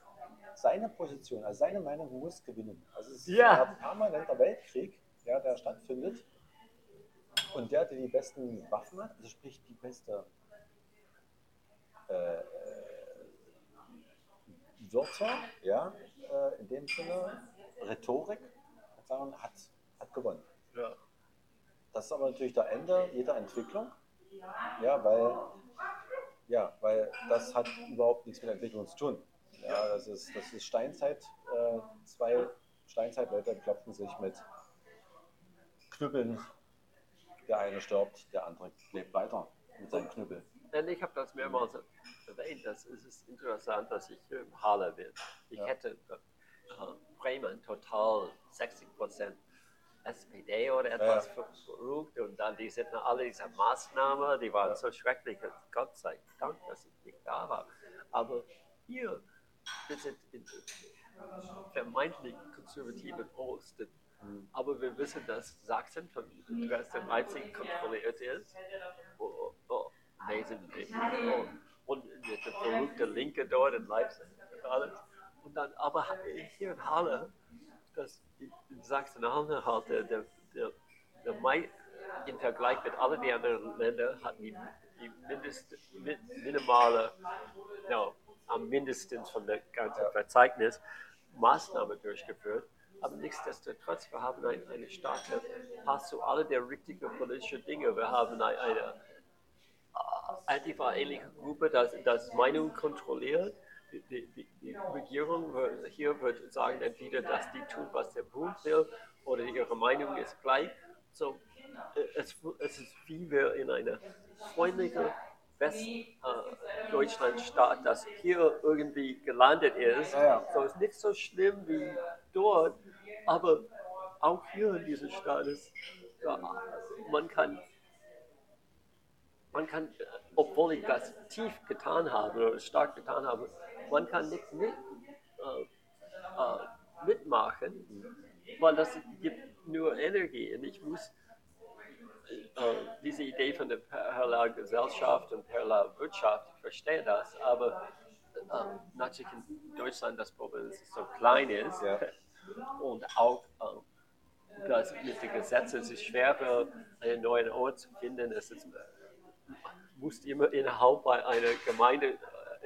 seine Position, also seine Meinung muss gewinnen. Also es ist Ja. ein permanenter Weltkrieg, ja, der stattfindet. Und der, der die besten Waffen hat, also sprich die beste äh, Wörter, ja, äh, in dem Sinne, Rhetorik, hat, hat gewonnen. Ja. Das ist aber natürlich der Ende jeder Entwicklung. Ja, weil, ja, weil das hat überhaupt nichts mit Entwicklung zu tun. Ja, das ist, das ist Steinzeit. Äh, zwei Steinzeitleute klopfen sich mit Knüppeln. Der eine stirbt, der andere lebt weiter mit seinem Knüppel. Denn ich habe das mehrmals erwähnt, dass es ist interessant, dass ich im Halle bin. Ich Ja. hätte äh, Bremen total 60 Prozent SPD oder etwas Ja. ver- verrückt und dann die sind alle diese Maßnahmen, die waren Ja. so schrecklich. Gott sei Dank, dass ich nicht da war. Aber hier, wir sind in vermeintlich konservativen Osten. Mhm. Aber wir wissen, dass Sachsen von Dresden Leipzig kontrolliert ist. Oh, oh, wesentlich. Oh, und der verrückte Linke dort in Leipzig und alles. Und dann, aber hier in Halle, das in Sachsen-Anhalt, der, der, der, der Mai, im Vergleich mit allen anderen Ländern, hat die, die mindest, min, minimale, ja, am mindesten von der ganzen. Verzeichnis Maßnahmen durchgeführt. Aber nichtsdestotrotz, wir haben ein, eine starke, passt zu alle der richtigen politischen Dinge. Wir haben eine, eine äh, Antifa-ähnliche Gruppe, das, das Meinung kontrolliert. Die, die, die, Regierung wird, hier wird sagen entweder, dass die tun, was der Bund will, oder ihre Meinung ist gleich. So, äh, es, es ist wie wir in einer freundlichen West-Deutschland-Staat, das hier irgendwie gelandet ist. Ja, ja. So ist nicht so schlimm wie dort, aber auch hier in diesem Staat ist, ja, man kann man kann, äh, obwohl ich das tief getan habe oder stark getan habe, man kann nicht mit, äh, äh, mitmachen, weil das gibt nur Energie. Und ich muss äh, diese Idee von der parallelen Gesellschaft und parallelen Wirtschaft, ich verstehe das, aber äh, natürlich in Deutschland das Problem ist, dass es so klein ist Ja. und auch äh, dass mit den Gesetzen es ist schwerer, einen neuen Ort zu finden. Es ist, muss immer innerhalb einer Gemeinde, äh,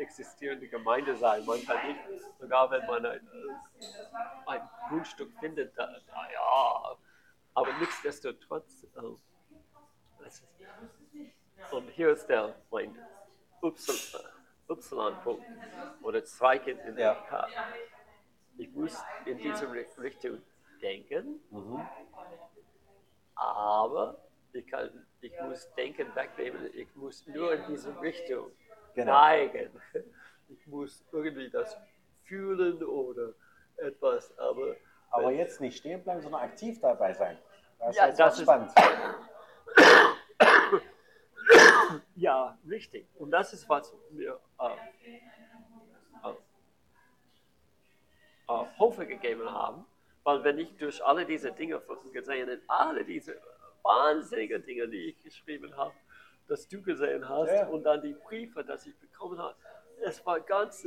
existierende Gemeinde sein. Man kann nicht, sogar wenn man ein, ein Grundstück findet, da, da, ja, aber nichtsdestotrotz, äh, und hier ist der mein Upsil- äh, Y-Punkt oder Zweig in der. K. Ich muss in diese Ri- Richtung denken, Mhm. aber ich, kann, ich muss Denken wegnehmen. Ich muss nur in diese Richtung Genau. neigen. Ich muss irgendwie das fühlen oder etwas, aber Aber jetzt nicht stehen bleiben, sondern aktiv dabei sein. Das Ja, ist das spannend. Ja, richtig. Und das ist, was mir äh, äh, äh, Hoffnung gegeben haben. Weil wenn ich durch alle diese Dinge gesehen habe, alle diese wahnsinnigen Dinge, die ich geschrieben habe, dass du gesehen hast Ja, und dann die Briefe, die ich bekommen habe, es war ganz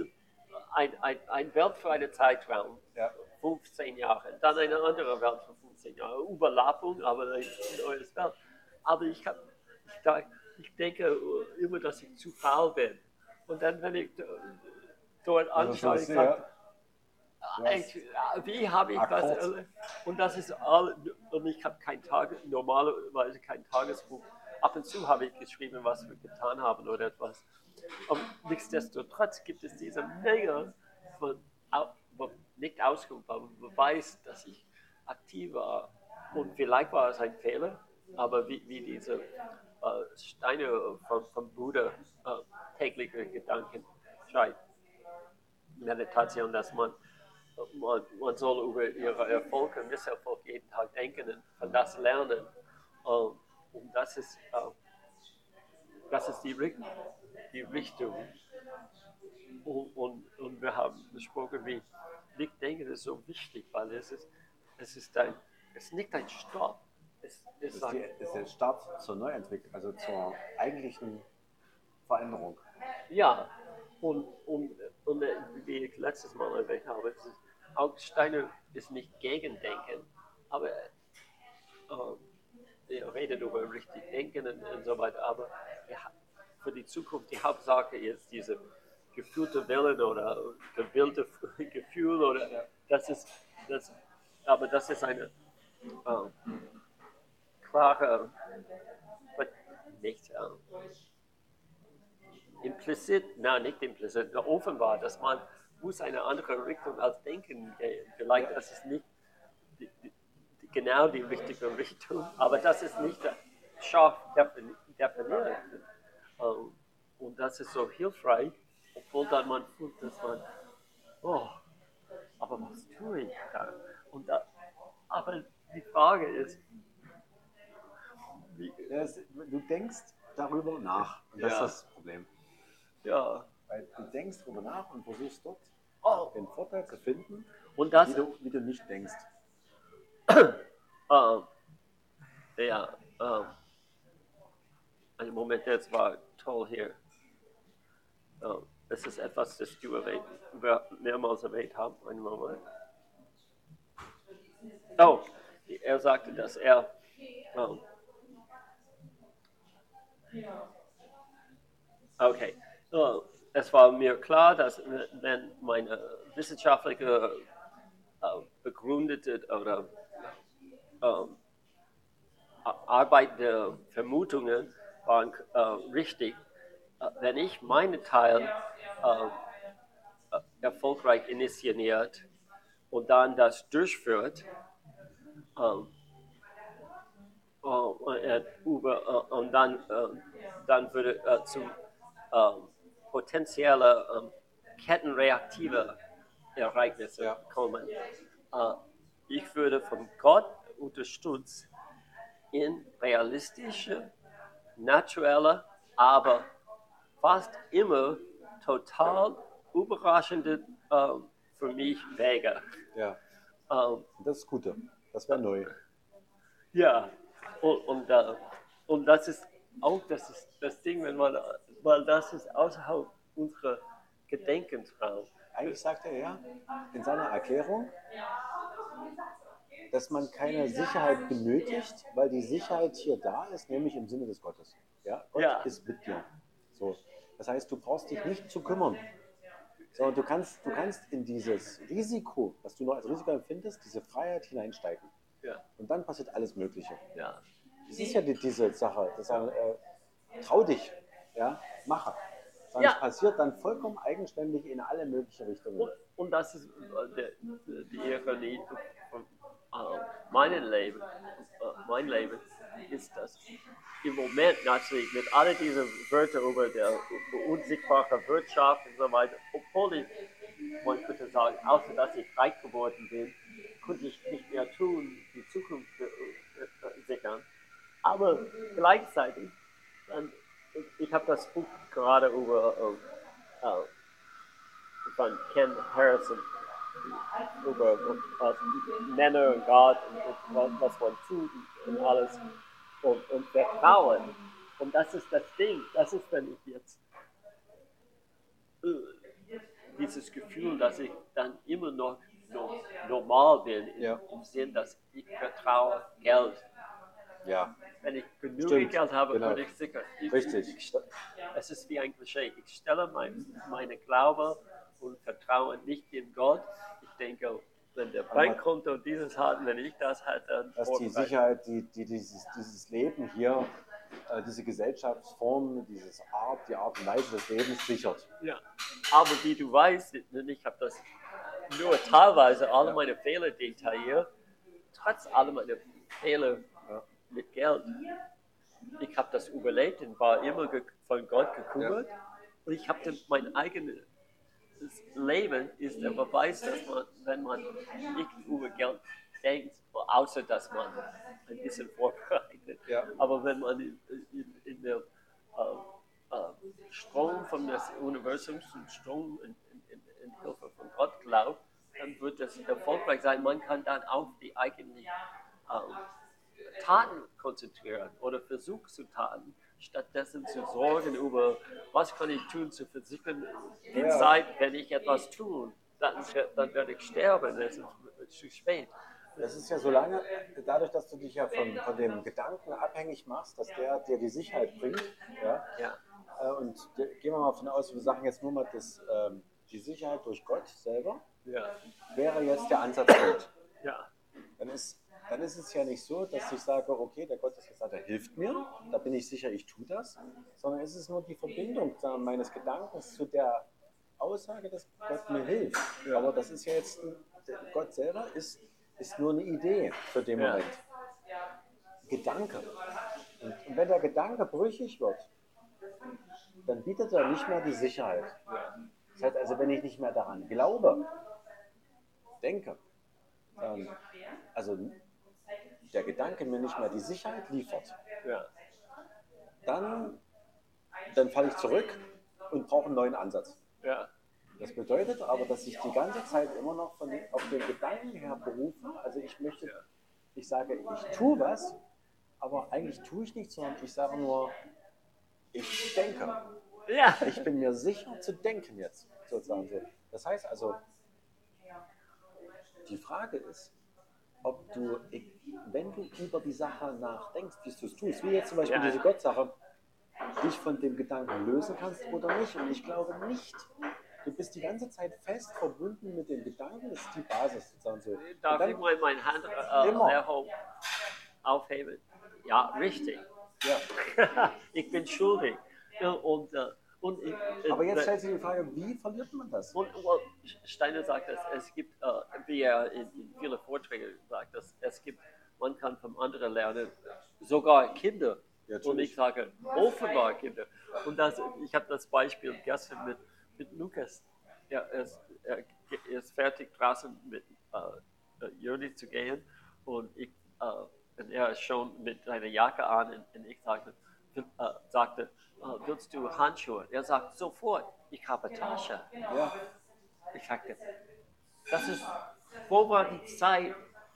ein, ein, ein Welt für einen Zeitraum. Ja. 15 Jahre, dann eine andere Welt für 15 Jahre. Überlappung, aber ein neues Welt. Aber ich, hab, ich, da- ich denke immer, dass ich zu faul bin. Und dann, wenn ich äh, dort anschaue, ich sage, ich, äh, wie habe ich das? Und das ist all, und ich habe kein Tage, normalerweise kein Tagesbuch. Ab und zu habe ich geschrieben, was wir getan haben oder etwas. Und nichtsdestotrotz gibt es diese Menge von wo- nicht aber Beweis, dass ich aktiv war. Und vielleicht war es ein Fehler, aber wie, wie diese äh, Steine vom, vom Buddha äh, tägliche Gedanken schreibt. Meditation, dass man, man, man soll über ihre Erfolge und Misserfolg jeden Tag denken und von das lernen. Ähm, Und das ist, äh, das ist die, die Richtung. Und, und, und wir haben besprochen, wie nicht denken ist so wichtig, weil es ist, es ist, ein, es ist nicht ein Stopp. Es Das ist ist, die, ein, das ist der Start zur Neuentwicklung, also zur eigentlichen Veränderung. Ja, und, und, und äh, wie ich letztes Mal erwähnt habe, es ist, auch Steiner ist nicht gegen Denken, aber äh, redet über richtig Denken und, und so weiter, aber er für die Zukunft die Hauptsache ist diese gefühlte Willen oder gewillte Gefühl oder das ist das, aber das ist eine äh, klare, nicht äh, implizit, nein, nicht implizit, offenbar, dass man muss eine andere Richtung als Denken gehen. Vielleicht das ist nicht die, die, genau die richtige Richtung, aber das ist nicht scharf defini- definiert. Ähm, Und das ist so hilfreich, obwohl dann man fühlt, dass man, oh, aber was tue ich da? Und da aber die Frage ist, wie, Das, du denkst darüber nach. Und das Ja. ist das Problem. ja, Weil du denkst darüber nach und versuchst dort oh, den Vorteil zu finden, und das, wie du, wie du nicht denkst. Ähm, ja, ähm, einen Moment, das war toll hier. Ähm, das ist etwas, das du erwähnt, mehrmals erwähnt haben. Einen Moment. Oh, er sagte, dass er. Ähm, okay. Äh, es war mir klar, dass wenn meine wissenschaftliche äh, begründete oder arbeitende Vermutungen waren äh, richtig. Äh, wenn ich meinen Teil äh, erfolgreich initiiert und dann das durchführt, ähm, äh, und, über, und dann, dann würde äh, zum ähm, potenzielle ähm, kettenreaktive Ereignisse kommen. Ich würde von Gott unterstützt in realistische, naturelle, aber fast immer total überraschende ähm, für mich Wege. Ja. Ähm, das ist Gute. Das wäre neu. ja, und, und, äh, und das ist auch das, ist das Ding, wenn man, weil das ist außerhalb unserer Gedenkensraum. Eigentlich sagt er ja in seiner Erklärung, dass man keine Sicherheit benötigt, weil die Sicherheit hier da ist, nämlich im Sinne des Gottes. Ja, Gott Ja. ist mit dir. So. Das heißt, du brauchst dich nicht zu kümmern. Sondern du kannst, du kannst in dieses Risiko, was du noch als Risiko empfindest, diese Freiheit hineinsteigen. Ja, Und dann passiert alles Mögliche. ja, Das ist ja die, diese Sache, dass er, äh, trau dich, ja, mache. Sondern Ja. es passiert dann vollkommen eigenständig in alle möglichen Richtungen. Und, und das ist äh, der, die Ironie äh, meinem Leben. Äh, mein Leben ist das im Moment natürlich mit all diesen Wörtern über der über unsichtbare Wirtschaft und so weiter, obwohl ich, man könnte sagen, außer dass ich reich geworden bin, konnte ich nicht mehr tun, die Zukunft äh, äh, aber gleichzeitig, ich, ich habe das Buch gerade über äh, äh, von Ken Harrison über was Männer und Gott und, und was, man tut und alles und, und Vertrauen. Und das ist das Ding, das ist, wenn ich jetzt äh, dieses Gefühl, dass ich dann immer noch, noch normal bin, im, Ja. im Sinn, dass ich vertraue Geld. Ja, Wenn ich genug Stimmt, Geld habe, genau. bin ich sicher. Ich, richtig. Ich, es ist wie ein Klischee. Ich stelle mein, meine Glaube und Vertrauen nicht in Gott. Denke, wenn der Bankkonto dieses hat, wenn ich das hatte, dann dass die. Sicherheit, die, die dieses, dieses Leben hier, äh, diese Gesellschaftsform, dieses Art, die Art und Weise des Lebens sichert. Ja. Aber wie du weißt, und ich habe das nur teilweise alle Ja. meine Fehler detailliert, trotz aller meiner Fehler Ja. mit Geld. Ich habe das überlebt und war immer von Gott gekümmert. Und ich habe mein eigenes Leben ist der Beweis, dass man, wenn man nicht über Geld denkt, außer dass man ein bisschen vorbereitet, Ja. aber wenn man in, in, in der äh, äh, Strom von des Universums und Strom in, in, in, in Hilfe von Gott glaubt, dann wird das erfolgreich sein. Man kann dann auf die eigenen äh, Taten konzentrieren oder Versuch zu taten, stattdessen zu sorgen über, was kann ich tun zu versichern, die Ja. Zeit, wenn ich etwas tue, dann, dann werde ich sterben, es ist zu spät. Das ist ja so lange, dadurch, dass du dich ja von, von dem Gedanken abhängig machst, dass der dir die Sicherheit bringt. Ja? Ja, Äh, Und ge- gehen wir mal davon aus, wir sagen jetzt nur mal, dass ähm, die Sicherheit durch Gott selber ja, wäre jetzt der Ansatzpunkt. ja, Dann ist, dann ist es ja nicht so, dass ich sage, okay, der Gott ist gesagt, er hilft mir, da bin ich sicher, ich tue das, sondern es ist nur die Verbindung meines Gedankens zu der Aussage, dass Gott mir hilft. Aber das ist ja jetzt, Gott selber ist, ist nur eine Idee für den Ja. Moment. Gedanke. Und, und wenn der Gedanke brüchig wird, dann bietet er nicht mehr die Sicherheit. Das heißt also, wenn ich nicht mehr daran glaube, denke, dann, also der Gedanke mir nicht mehr die Sicherheit liefert, ja, dann, dann falle ich zurück und brauche einen neuen Ansatz. ja, Das bedeutet aber, dass ich die ganze Zeit immer noch von den, auf den Gedanken her berufe. Also ich möchte, ich sage, ich tue was, aber eigentlich tue ich nichts, sondern ich sage nur, ich denke. ja, Ich bin mir sicher zu denken jetzt, sozusagen so. Das heißt also, die Frage ist, ob du, wenn du über die Sache nachdenkst, wie du es tust, wie jetzt zum Beispiel Ja. diese Gottsache, dich von dem Gedanken lösen kannst oder nicht. Und ich glaube nicht. Du bist die ganze Zeit fest verbunden mit dem Gedanken, das ist die Basis sozusagen so. Und Darf dann- ich mal meine Hand äh, aufheben? Ja, richtig. ja. ich bin schuldig. Und, äh, und äh, Aber jetzt äh, stellt sich die Frage, wie verliert man das? und, well, Steiner sagt, dass es gibt, äh, wie er in, in vielen Vorträgen sagt, dass es gibt, man kann vom anderen lernen, sogar Kinder. Ja, und ich sage, offenbar Kinder. Und das, ich habe das Beispiel gestern mit, mit Lukas. Er ist, er ist fertig draußen mit äh, Jürgen zu gehen und, ich, äh, und er ist schon mit seiner Jacke an und, und ich sagte, äh, sagte äh, willst du Handschuhe? Er sagt sofort, ich habe Tasche. Ja, Ich sagte, das ist, wo war die Zeit,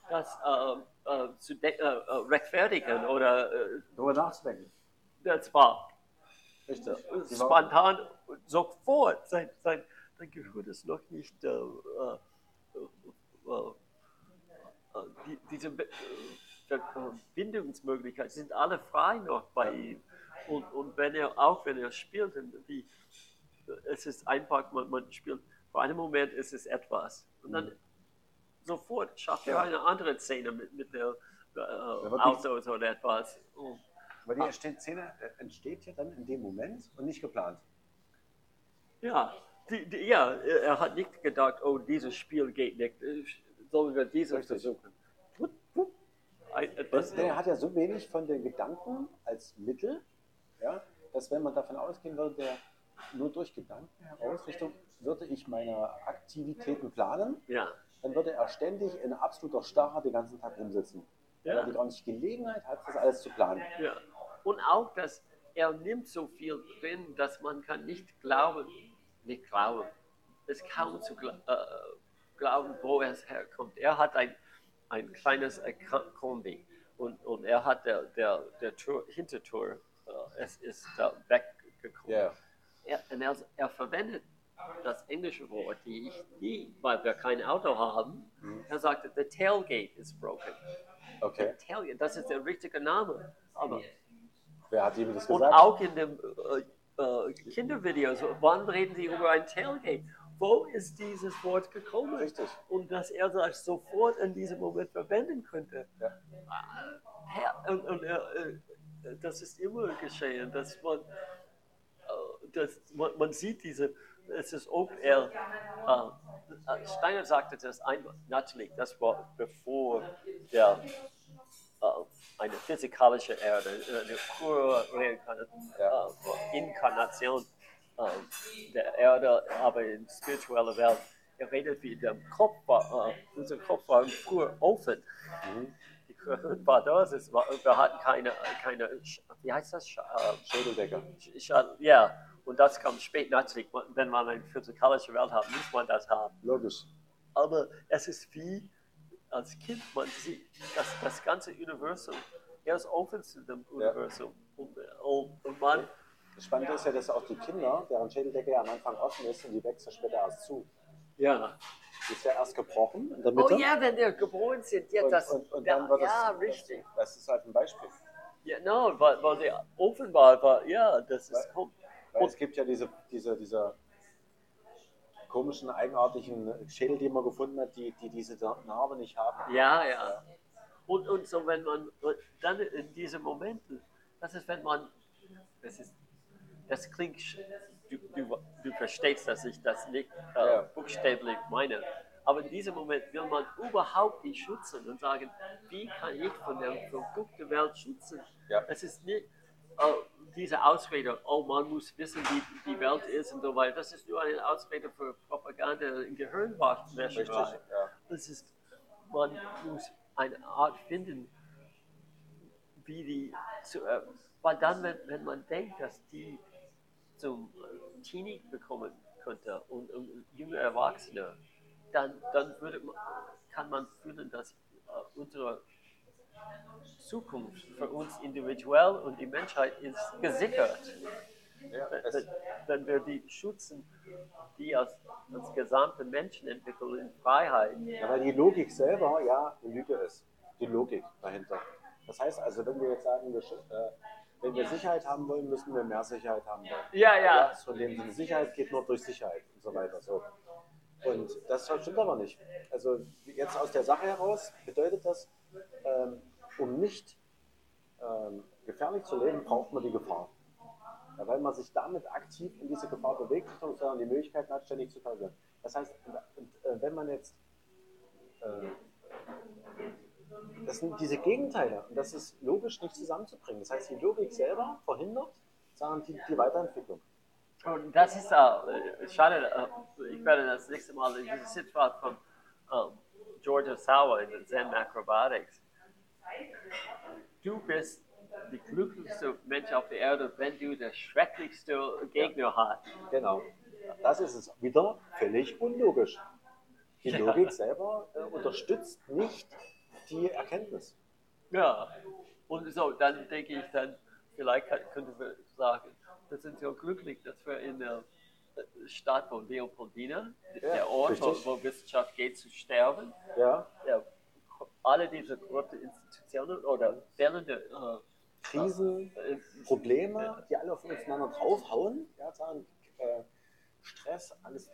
das äh, äh, zu äh, äh, rechtfertigen oder äh, darüber nachzudenken. das war Richtig. Spontan sofort. Sein, sein, sein Gehirn ist noch nicht äh, die, diese Be- Verbindungsmöglichkeiten sind alle frei noch bei ihm. Und, und wenn er auch wenn er spielt, wie, es ist einfach, man, man spielt, für einen Moment ist es etwas. Und dann sofort schafft er Ja. eine andere Szene mit, mit der äh, Autos oder etwas. Und, Aber die entsteht- Szene äh, entsteht ja dann in dem Moment und nicht geplant. Ja, die, die, ja, er hat nicht gedacht, oh, dieses Spiel geht nicht, äh, sollen wir dieses versuchen. Etwas, Der hat ja so wenig von den Gedanken als Mittel, ja, dass wenn man davon ausgehen würde, der nur durch Gedanken heraus Richtung, würde ich meine Aktivitäten planen, ja, dann würde er ständig in absoluter Starre den ganzen Tag rumsitzen. weil Ja. er die gar nicht Gelegenheit hat, das alles zu planen. Ja. Und auch, dass er nimmt so viel drin, dass man kann nicht glauben, nicht glauben, es kaum zu gla äh, glauben, wo es herkommt. Er hat ein, ein kleines Kombi und, und er hat der, der, der Tour, Hintertour, äh, es ist weggekommen. Ja. Er, und er, er verwendet das englische Wort, die ich nie, weil wir kein Auto haben. Er sagte, the tailgate is broken. Okay. Tailgate, das ist der richtige Name. Aber Wer hat ihm das und gesagt? auch in den äh, äh, Kindervideos, wann reden sie über ein Tailgate? Wo ist dieses Wort gekommen? Richtig. Und dass er das sofort in diesem Moment verwenden könnte. Ja. Und, und äh, das ist immer geschehen, dass man, äh, dass man, man sieht diese, es ist ob er, äh, Steiner sagte das ein, natürlich, das war bevor der, äh, eine physikalische Erde, äh, eine Ja. äh, Inkarnation äh, der Erde, aber in spiritueller Welt. Er redet wie der Kopf äh, unser Kopf war ein purer Ofen. Mhm. War das, es war, wir hatten keine, keine, wie heißt das? Sch- äh, Schädeldecker. Sch- Ja, und das kam spät natürlich. Wenn man eine physikalische Welt hat, muss man das haben. Logisch. Aber es ist wie als Kind, man sieht das, das ganze Universum. Er ist offen zu dem Universum. Und, und, und man, Das Spannende ist ja, dass auch die Kinder, deren Schädeldecke ja am Anfang offen ist und die wächst ja später erst zu. ja. Die ist ja erst gebrochen in der Oh Mitte. ja, wenn wir geboren sind, ja, und, das, und, und ja, dann wird ja, das, richtig. Das ist halt ein Beispiel. Ja, no, weil, weil der offen war, ja, das ist, kommt. Weil es gibt ja diese, diese, diese komischen, eigenartigen Schädel, die man gefunden hat, die, die diese Narbe nicht haben. Ja, ja. Und, und so, wenn man dann in diesen Momenten, das ist, wenn man, das ist, das klingt, du, du, du verstehst, dass ich das nicht äh, Ja. buchstäblich meine. Aber in diesem Moment will man überhaupt nicht schützen und sagen, wie kann ich von der verrückten Welt schützen? Ja. Es ist nicht äh, diese Ausrede, oh, man muss wissen, wie die Welt ist und so weiter. Das ist nur eine Ausrede für Propaganda in Gehirnwäscherei. Ja. Es ist, man muss eine Art finden, wie die zu, äh, weil dann, wenn, wenn man denkt, dass die zum äh, Teenie bekommen könnte und, und junge Erwachsene, dann, dann würde man, kann man fühlen, dass äh, unsere Zukunft für uns individuell und die Menschheit ist gesichert. Ja, Wenn, wir die schützen, die als, als gesamte Menschen entwickeln in Freiheit. ja, weil die Logik selber ja eine Lüge ist. Die Logik dahinter. Das heißt also, wenn wir jetzt sagen, wir, äh, wenn wir Sicherheit haben wollen, müssen wir mehr Sicherheit haben wollen. Ja, ja. Von dem Sinne, Sicherheit geht nur durch Sicherheit und so weiter. So. Und das stimmt aber nicht. Also jetzt aus der Sache heraus bedeutet das, ähm, um nicht ähm, gefährlich zu leben, braucht man die Gefahr. Ja, weil man sich damit aktiv in diese Gefahr bewegt, sondern die Möglichkeiten hat, ständig zu verlieren. Das heißt, und, und, äh, wenn man jetzt äh, das sind diese Gegenteile und das ist logisch nicht zusammenzubringen. Das heißt, die Logik selber verhindert sagen die, die Weiterentwicklung. Und das ist auch, äh, schade, äh, ich werde das nächste Mal in dieses Zitat von ähm, George Sauer in den Zen Acrobatics. Du bist der glücklichste Mensch auf der Erde, wenn du der schrecklichste Gegner hast. Genau. Das ist es wieder völlig unlogisch. Die. Logik selber äh, unterstützt nicht die Erkenntnis. Ja. Und so, dann denke ich dann, vielleicht könnten wir sagen, wir sind so glücklich, dass wir in der äh, Stadt von Leopoldina, Ja, der Ort, wo, richtig. wo Wissenschaft geht zu sterben, Ja? ja, alle diese korrupten Institutionen oder fehlende Krisen, äh, äh, Probleme, die alle auf aufeinander draufhauen, ja, sagen, äh, Stress, alles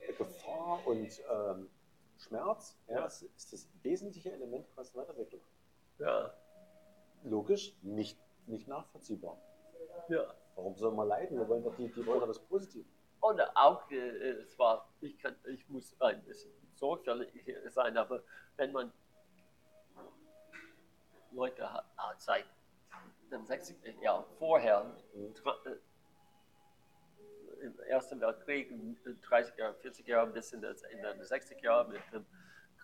äh, Gefahr und ähm, Schmerz, ja, das ist das wesentliche Element der Weiterentwicklung. ja, Logisch nicht, nicht nachvollziehbar. ja. Warum soll man leiden? Wir wollen doch die, die wollen doch das Positive. Und auch, äh, es war, ich, kann, ich muss ein bisschen sorgfältig sein, aber wenn man Leute hat, ah, seit dem 60. Jahr vorher, tra- äh, im Ersten Weltkrieg, in den 30 Jahren, 40 Jahren bis in, das, in den 60 Jahren mit dem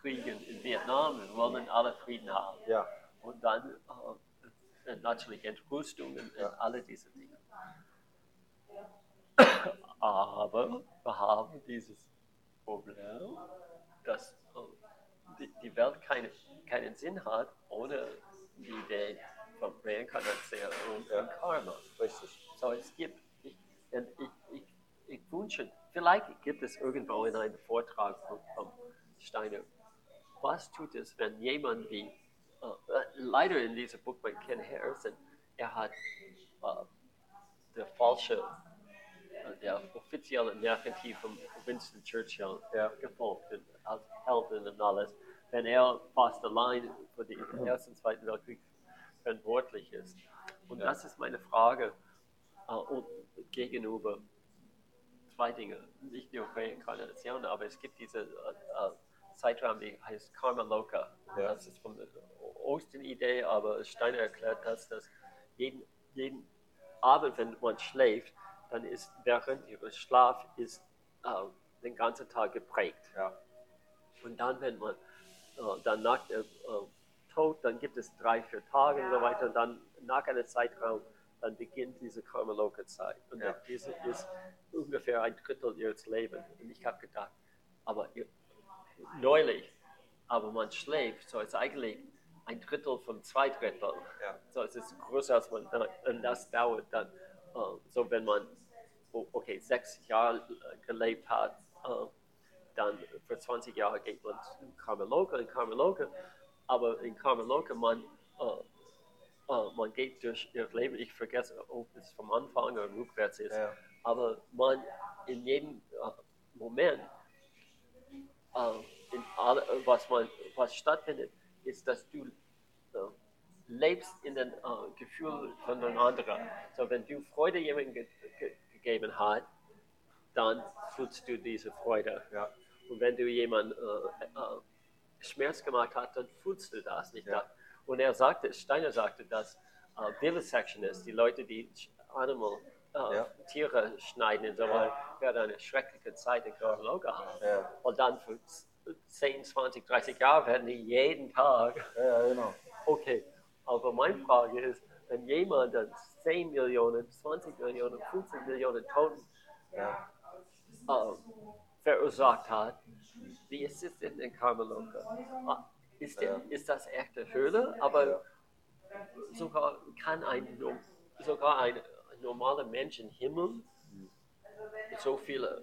Kriegen in Vietnam. Wir wollen alle Frieden haben. Ja. Und dann äh, natürlich Entrüstungen Ja. und alle diese Dinge. Aber wir haben dieses Problem, dass äh, die, die Welt keine, keinen Sinn hat ohne die Idee von Reinkarnation und Ja. Karma. Richtig. So, es gibt, und ich, ich, ich wünsche, vielleicht gibt es irgendwo in einem Vortrag von, von Steiner, was tut es, wenn jemand wie, äh, leider in diesem Buch bei Ken Harrison, er hat äh, der falsche, der offizielle Narrativ von Winston Churchill Ja. gefolgt und als Helden und alles, wenn er fast allein für den Ersten und Zweiten Weltkrieg verantwortlich ist. Und Ja. das ist meine Frage äh, und gegenüber zwei Dinge. Nicht nur Reinkarnation, aber es gibt diese äh, äh, Zeitraum, die heißt Karma Loka. Ja. Das ist von der Osten-Idee, aber Steiner erklärt das, dass jeden, jeden Abend, wenn man schläft, dann ist während ihres Schlaf ist äh, den ganzen Tag geprägt. Ja. Und dann, wenn man äh, dann nach dem äh, Tod, dann gibt es drei, vier Tage und so weiter. Und dann nach einem Zeitraum, dann beginnt diese Karmaloka-Zeit. Und Ja. diese ist ungefähr ein Drittel ihres Lebens. Und ich habe gedacht, aber neulich, aber man schläft, so ist eigentlich ein Drittel von zwei Drittel. Ja. So es ist größer als man. Und das dauert dann, äh, so wenn man, oh, okay, sechs Jahre äh, gelebt hat, äh, dann für 20 Jahre geht man in Karmaloka, in Karmaloka, aber in Karmaloka, man, äh, man geht durch ihr Leben, ich vergesse, ob es vom Anfang oder rückwärts ist, Ja. aber man in jedem äh, Moment, äh, in alle, was, man, was stattfindet, ist, dass du äh, lebst in den äh, Gefühl von einem anderen. So, wenn du Freude jemandem ge ge gegeben hast, dann fühlst du diese Freude. Ja. Und wenn du jemand äh, äh, Schmerz gemacht hast, dann fühlst du das nicht. Ja. Und er sagte, Steiner sagte, dass äh, Vivisectionists, die Leute, die Animal, äh, Ja. Tiere schneiden und so weiter, werden eine schreckliche Zeit in Karloga haben. Ja. Und dann für 10, 20, 30 Jahre werden die jeden Tag Ja, genau. Okay, aber meine Frage ist, wenn jemand dann 10 Millionen, 20 Millionen, 15 Millionen Toten Ja. äh, verursacht hat, wie ist es denn in Karmeloka? Ist, der, Ja. ist das echte Höhle? Aber sogar kann ein, sogar ein normaler Mensch im Himmel so viele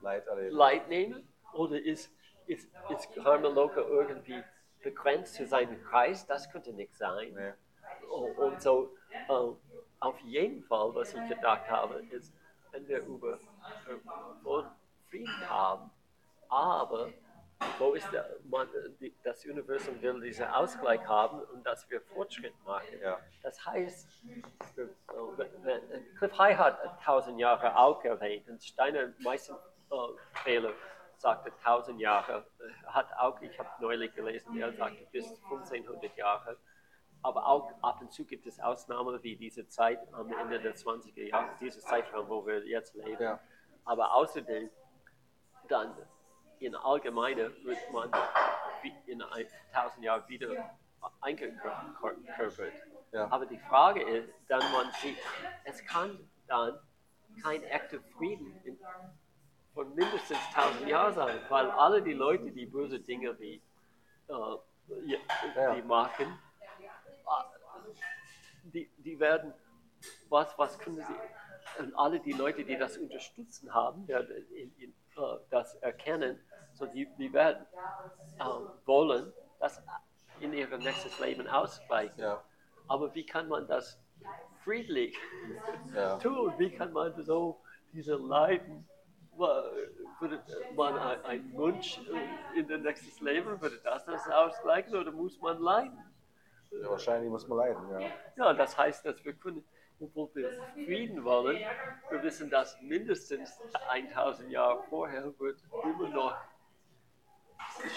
Leid erleben. Leid nehmen? Oder ist, ist, ist Karmeloka irgendwie begrenzt zu seinem Kreis? Das könnte nicht sein. Nee. Oh, Und so, äh, auf jeden Fall, was ich gedacht habe, ist, wenn wir über äh, Frieden haben, aber wo ist der, man, die, das Universum will diesen Ausgleich haben und dass wir Fortschritt machen. Ja. Das heißt, äh, Cliff High hat tausend Jahre auch erwähnt und Steiner meisten äh, Fehler sagte tausend Jahre, äh, hat auch, ich habe neulich gelesen, er sagte bis 1500 Jahre. Aber auch ab und zu gibt es Ausnahmen wie diese Zeit am Ende der 20er Jahre, diese Zeitraum, wo wir jetzt leben. Ja. Aber außerdem, dann in Allgemeine wird man in ein tausend Jahren wieder eingekörpert. Ja. Aber die Frage ist, dann man sieht, es kann dann kein echter Frieden in, von mindestens tausend Jahren sein, weil alle die Leute, die böse Dinge wie äh, ja, Ja. die machen, die, die werden, was, was können sie, und alle die Leute, die das unterstützen haben, werden in, in, äh, das erkennen, so die, die werden äh, wollen, das in ihrem nächstes Leben ausgleichen. Ja. Aber wie kann man das friedlich Ja. tun? Wie kann man so diese Leiden, wa- würde man ein, ein Wunsch in das nächste Leben, würde das das ausgleichen oder muss man leiden? ja. Wahrscheinlich muss man leiden, ja. Ja, das heißt, dass wir können, obwohl wir Frieden wollen, wir wissen, dass mindestens 1000 Jahre vorher wird immer noch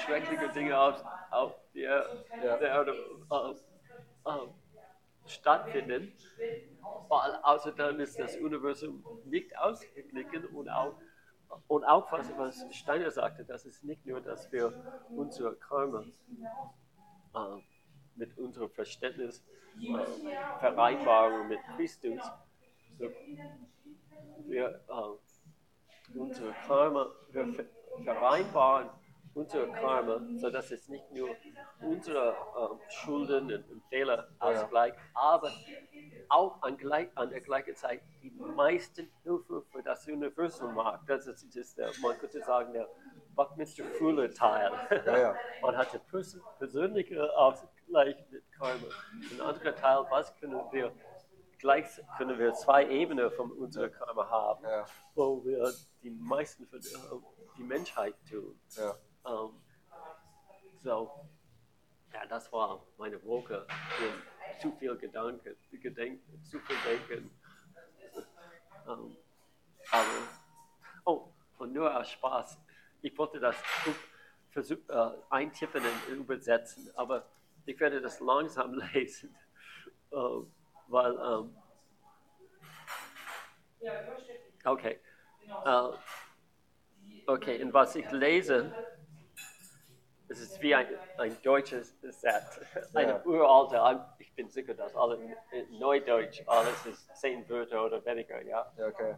schreckliche Dinge auf, auf der, Ja. der Erde äh, äh, stattfinden. Weil außerdem ist das Universum nicht ausgeglichen und auch und auch was, was Steiner sagte, das ist nicht nur, dass wir unsere Karma äh, mit unserem Verständnis äh, vereinbaren mit Christus, so wir äh, unsere Karma, wir ver vereinbaren unsere Karma, sodass es nicht nur unsere äh, Schulden und Fehler ausgleicht, aber auch an, gleich, an der gleichen Zeit die meisten Hilfe für das Universum macht. Das ist, ist der, man könnte sagen, der Buckminster Fuller Teil. Ja, ja. Man hat den pers persönliche Ausgleich mit Karma. Ein anderer Teil, was können wir gleich können wir zwei Ebenen von unserer Karma haben, Ja. wo wir die meisten für äh, die Menschheit tun. Ja. Ähm, so, ja, das war meine Woche. Zu viel Gedanken, Gedenken, zu viel Denken. Ähm, aber, oh, und nur aus Spaß. Ich wollte das versuch, äh, eintippen und übersetzen, aber ich werde das langsam lesen, äh, weil, ähm, okay. Äh, okay, und was ich lese, es ist wie ein, ein deutsches Set, eine Ja. uralte, ein- ich bin sicher, dass alle in Neudeutsch, alles ist zehn Wörter oder weniger, ja. Okay.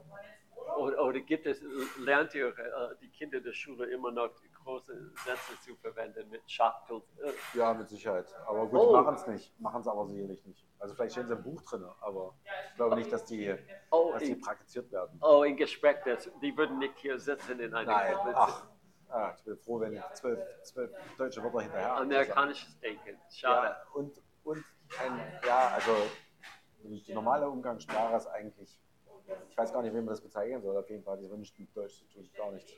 Oder, oder gibt es, lernt ihr äh, die Kinder der Schule immer noch große Sätze zu verwenden mit Schachtel? Äh, Ja, mit Sicherheit. Aber gut, Oh. die machen es nicht. Machen es aber sicherlich nicht. Also vielleicht stehen sie im Buch drin, aber ich glaube nicht, dass die, oh, dass die in, praktiziert werden. oh, in Gespräch, das, die würden nicht hier sitzen in einer Nein, ach. Ah, ich bin froh, wenn zwölf, zwölf deutsche Wörter hinterher. Amerikanisches Denken, schade. Ja, und, und ein, ja, also die normale Umgangssprache ist eigentlich, ich weiß gar nicht, wie man das bezeichnen soll, auf jeden Fall, hat nichts mit Deutsch zu tun, gar nichts.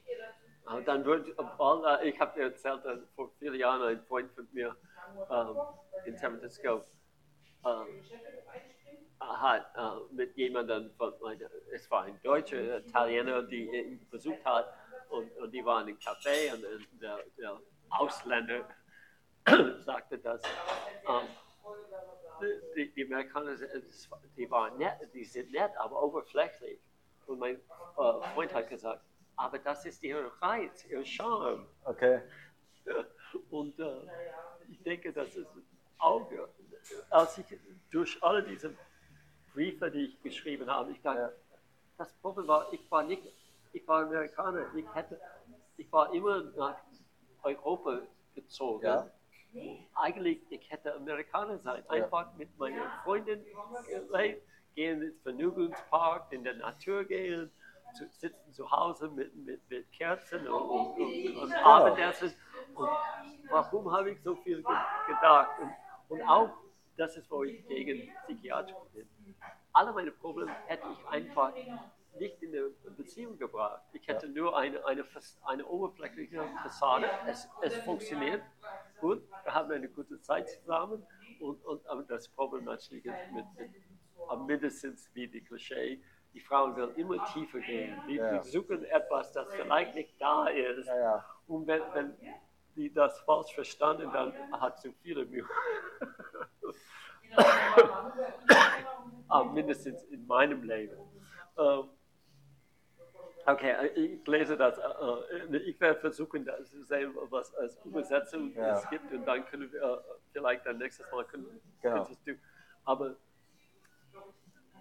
Aber dann wird, all, ich habe dir erzählt, dass vor vielen Jahren ein Freund von mir ähm, in San Francisco ähm, hat äh, mit jemandem, von, es war ein Deutscher, Italiener, die ihn besucht hat und, und die waren im Café und der, der Ausländer sagte, dass ähm, die, die Amerikaner, die waren nett, die sind nett, aber oberflächlich. Und mein äh, Freund hat gesagt, aber das ist ihr Reiz, ihr Charme. Okay. Und äh, ich denke, das ist auch, äh, als ich durch alle diese Briefe, die ich geschrieben habe, ich dachte, Ja. das Problem war, ich war nicht, ich war Amerikaner, ich hätte, ich war immer nach Europa gezogen. Ja. Eigentlich, ich hätte Amerikaner sein, einfach mit meiner Freundin gelebt, gehen ins Vergnügungspark, in der Natur gehen, zu, sitzen zu Hause mit, mit, mit Kerzen und, und, und, und Abendessen. Und warum habe ich so viel ge gedacht? Und, und auch, das ist, wo ich gegen Psychiatrie bin. Alle meine Probleme hätte ich einfach nicht in eine Beziehung gebracht. Ich hätte nur eine, eine, eine oberflächliche Fassade. Es, es funktioniert gut. Wir haben eine gute Zeit zusammen. Und, und aber das Problem natürlich ist mit, mit mindestens wie die Klischee, die Frauen will immer tiefer gehen. Die, Ja. die suchen etwas, das vielleicht nicht da ist. Ja, ja. Und wenn, wenn die das falsch verstanden, dann hat sie viele Mühe. Aber mindestens in meinem Leben. Ähm, okay, äh, ich lese das. Äh, äh, Ich werde versuchen, das sehen, was äh, als Übersetzung Ja. es gibt. Und dann können wir äh, vielleicht dann nächstes Mal können, Genau. du. Aber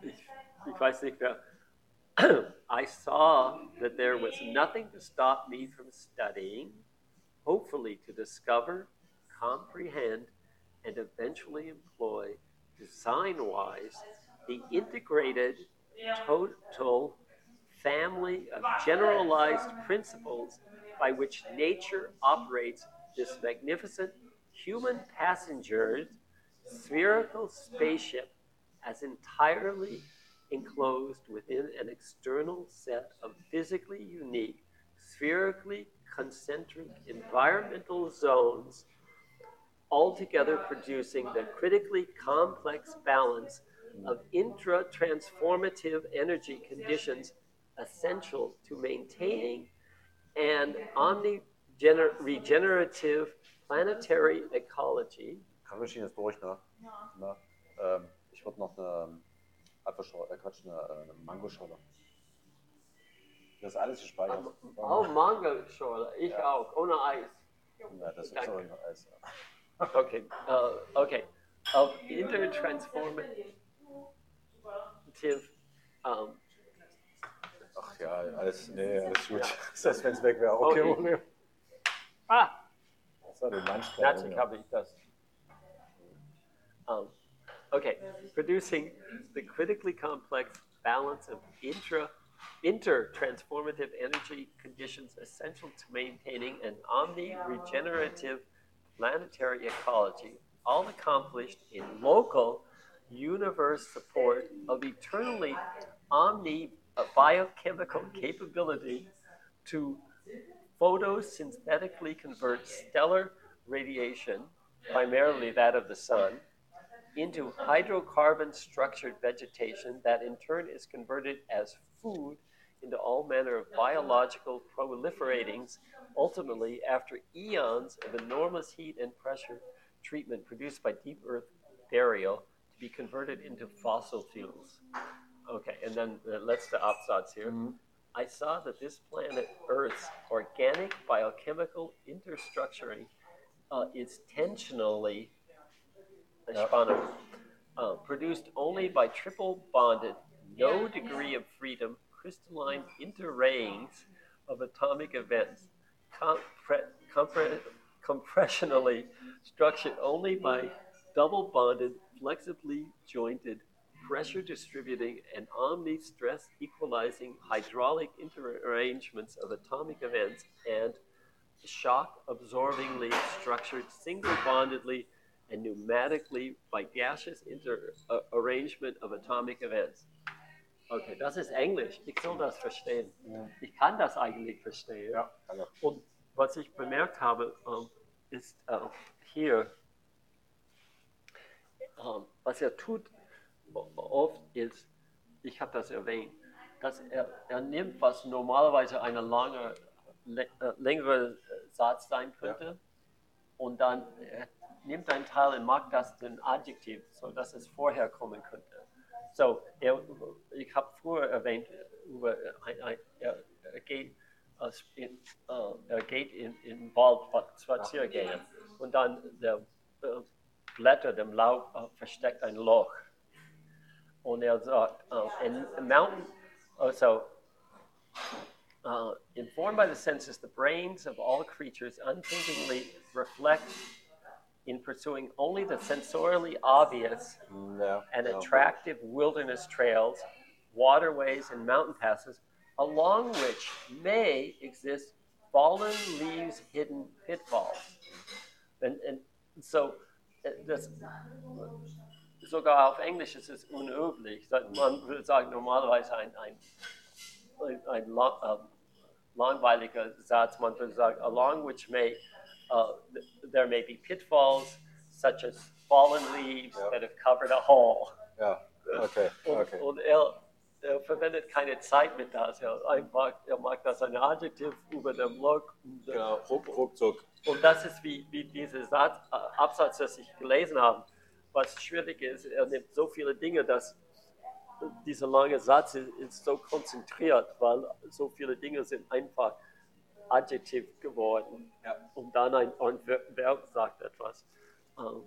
ich, ich weiß nicht, wer. I saw that there was nothing to stop me from studying, hopefully to discover, comprehend, and eventually employ, design wise, the integrated, total family of generalized principles by which nature operates this magnificent human passenger spherical spaceship as entirely enclosed within an external set of physically unique, spherically concentric environmental zones, altogether producing the critically complex balance of intra transformative energy conditions essential to maintaining an omni regenerative planetary ecology. Kaffeemaschine ist durch, ne? Na, ähm, ich würde noch eine Apfelschorle, äh, Quatsch, eine, äh, eine Mangoschorle. Das ist alles gespeichert. Oh, Mangoschorle, ich Ja. auch, ohne Eis. Ja, das ist Danke. auch noch alles. Okay, uh, okay. Of intertransformative um, Ach ja, alles, nee, alles gut. Ja. Selbst wenn es weg wäre, okay. Okay. okay. ah, Das war Manchmal. Habe ich das. Um, okay, producing the critically complex balance of intra inter-transformative energy conditions essential to maintaining an omni-regenerative planetary ecology, all accomplished in local universe support of eternally omni uh, biochemical capability to photosynthetically convert stellar radiation, primarily that of the sun, into hydrocarbon structured vegetation that in turn is converted as food into all manner of biological proliferatings, ultimately, after eons of enormous heat and pressure treatment produced by deep earth burial, to be converted into fossil fuels. Okay, and then let's the letzte Absatz here. I saw that this planet Earth's organic biochemical interstructuring uh, is tensionally Ja. Uh, produced only by triple bonded, no degree of freedom, crystalline interrayings of atomic events, compre- compre- compressionally structured only by double bonded, flexibly jointed, pressure distributing, and omni stress equalizing hydraulic interarrangements of atomic events, and shock absorbingly structured single bondedly and pneumatically by gaseous interarrangement of atomic events. Okay, das ist Englisch. Ich soll das verstehen. Ich kann das eigentlich verstehen. Ja, also, Und was ich bemerkt habe, ähm, ist äh, hier, ähm, was er tut oft ist, ich habe das erwähnt, dass er, er nimmt, was normalerweise eine lange, äh, längere Satz sein könnte, und dann er nimmt einen Teil und macht das den Adjektiv, so dass es vorher kommen könnte. So, er, ich habe früher erwähnt, über ein, ein, er, er geht, äh, in, äh, er geht in, in Wald spazieren gehen und dann der äh, Blätter, dem Laub äh, versteckt ein Loch. Und er sagt, äh, in a mountain, also uh, informed by the senses, the brains of all creatures unthinkingly reflect in pursuing only the sensorially obvious mm, ja, and ja. attractive wilderness trails, waterways, and mountain passes, along which may exist fallen leaves hidden pitfalls. And, and so, uh, das, sogar auf Englisch ist es unüblich. Man würde sagen, normalerweise ein, ein, ein, ein ähm, langweiliger Satz. Man würde sagen, along which may uh, th- there may be pitfalls, such as fallen leaves Ja. that have covered a hole. Ja, okay, Und, okay. und er, er verwendet keine Zeit mit das. Er, einfach, er mag das ein Adjektiv über dem Log. Und, Genau, ruck, ruckzuck. und das ist wie, wie dieser Satz, äh, Absatz, das ich gelesen habe. Was schwierig ist, er nimmt so viele Dinge, dass dieser lange Satz ist, ist so konzentriert, weil so viele Dinge sind einfach Adjektiv geworden. Ja. Und dann ein, ein Ver- Verb sagt etwas. Ähm,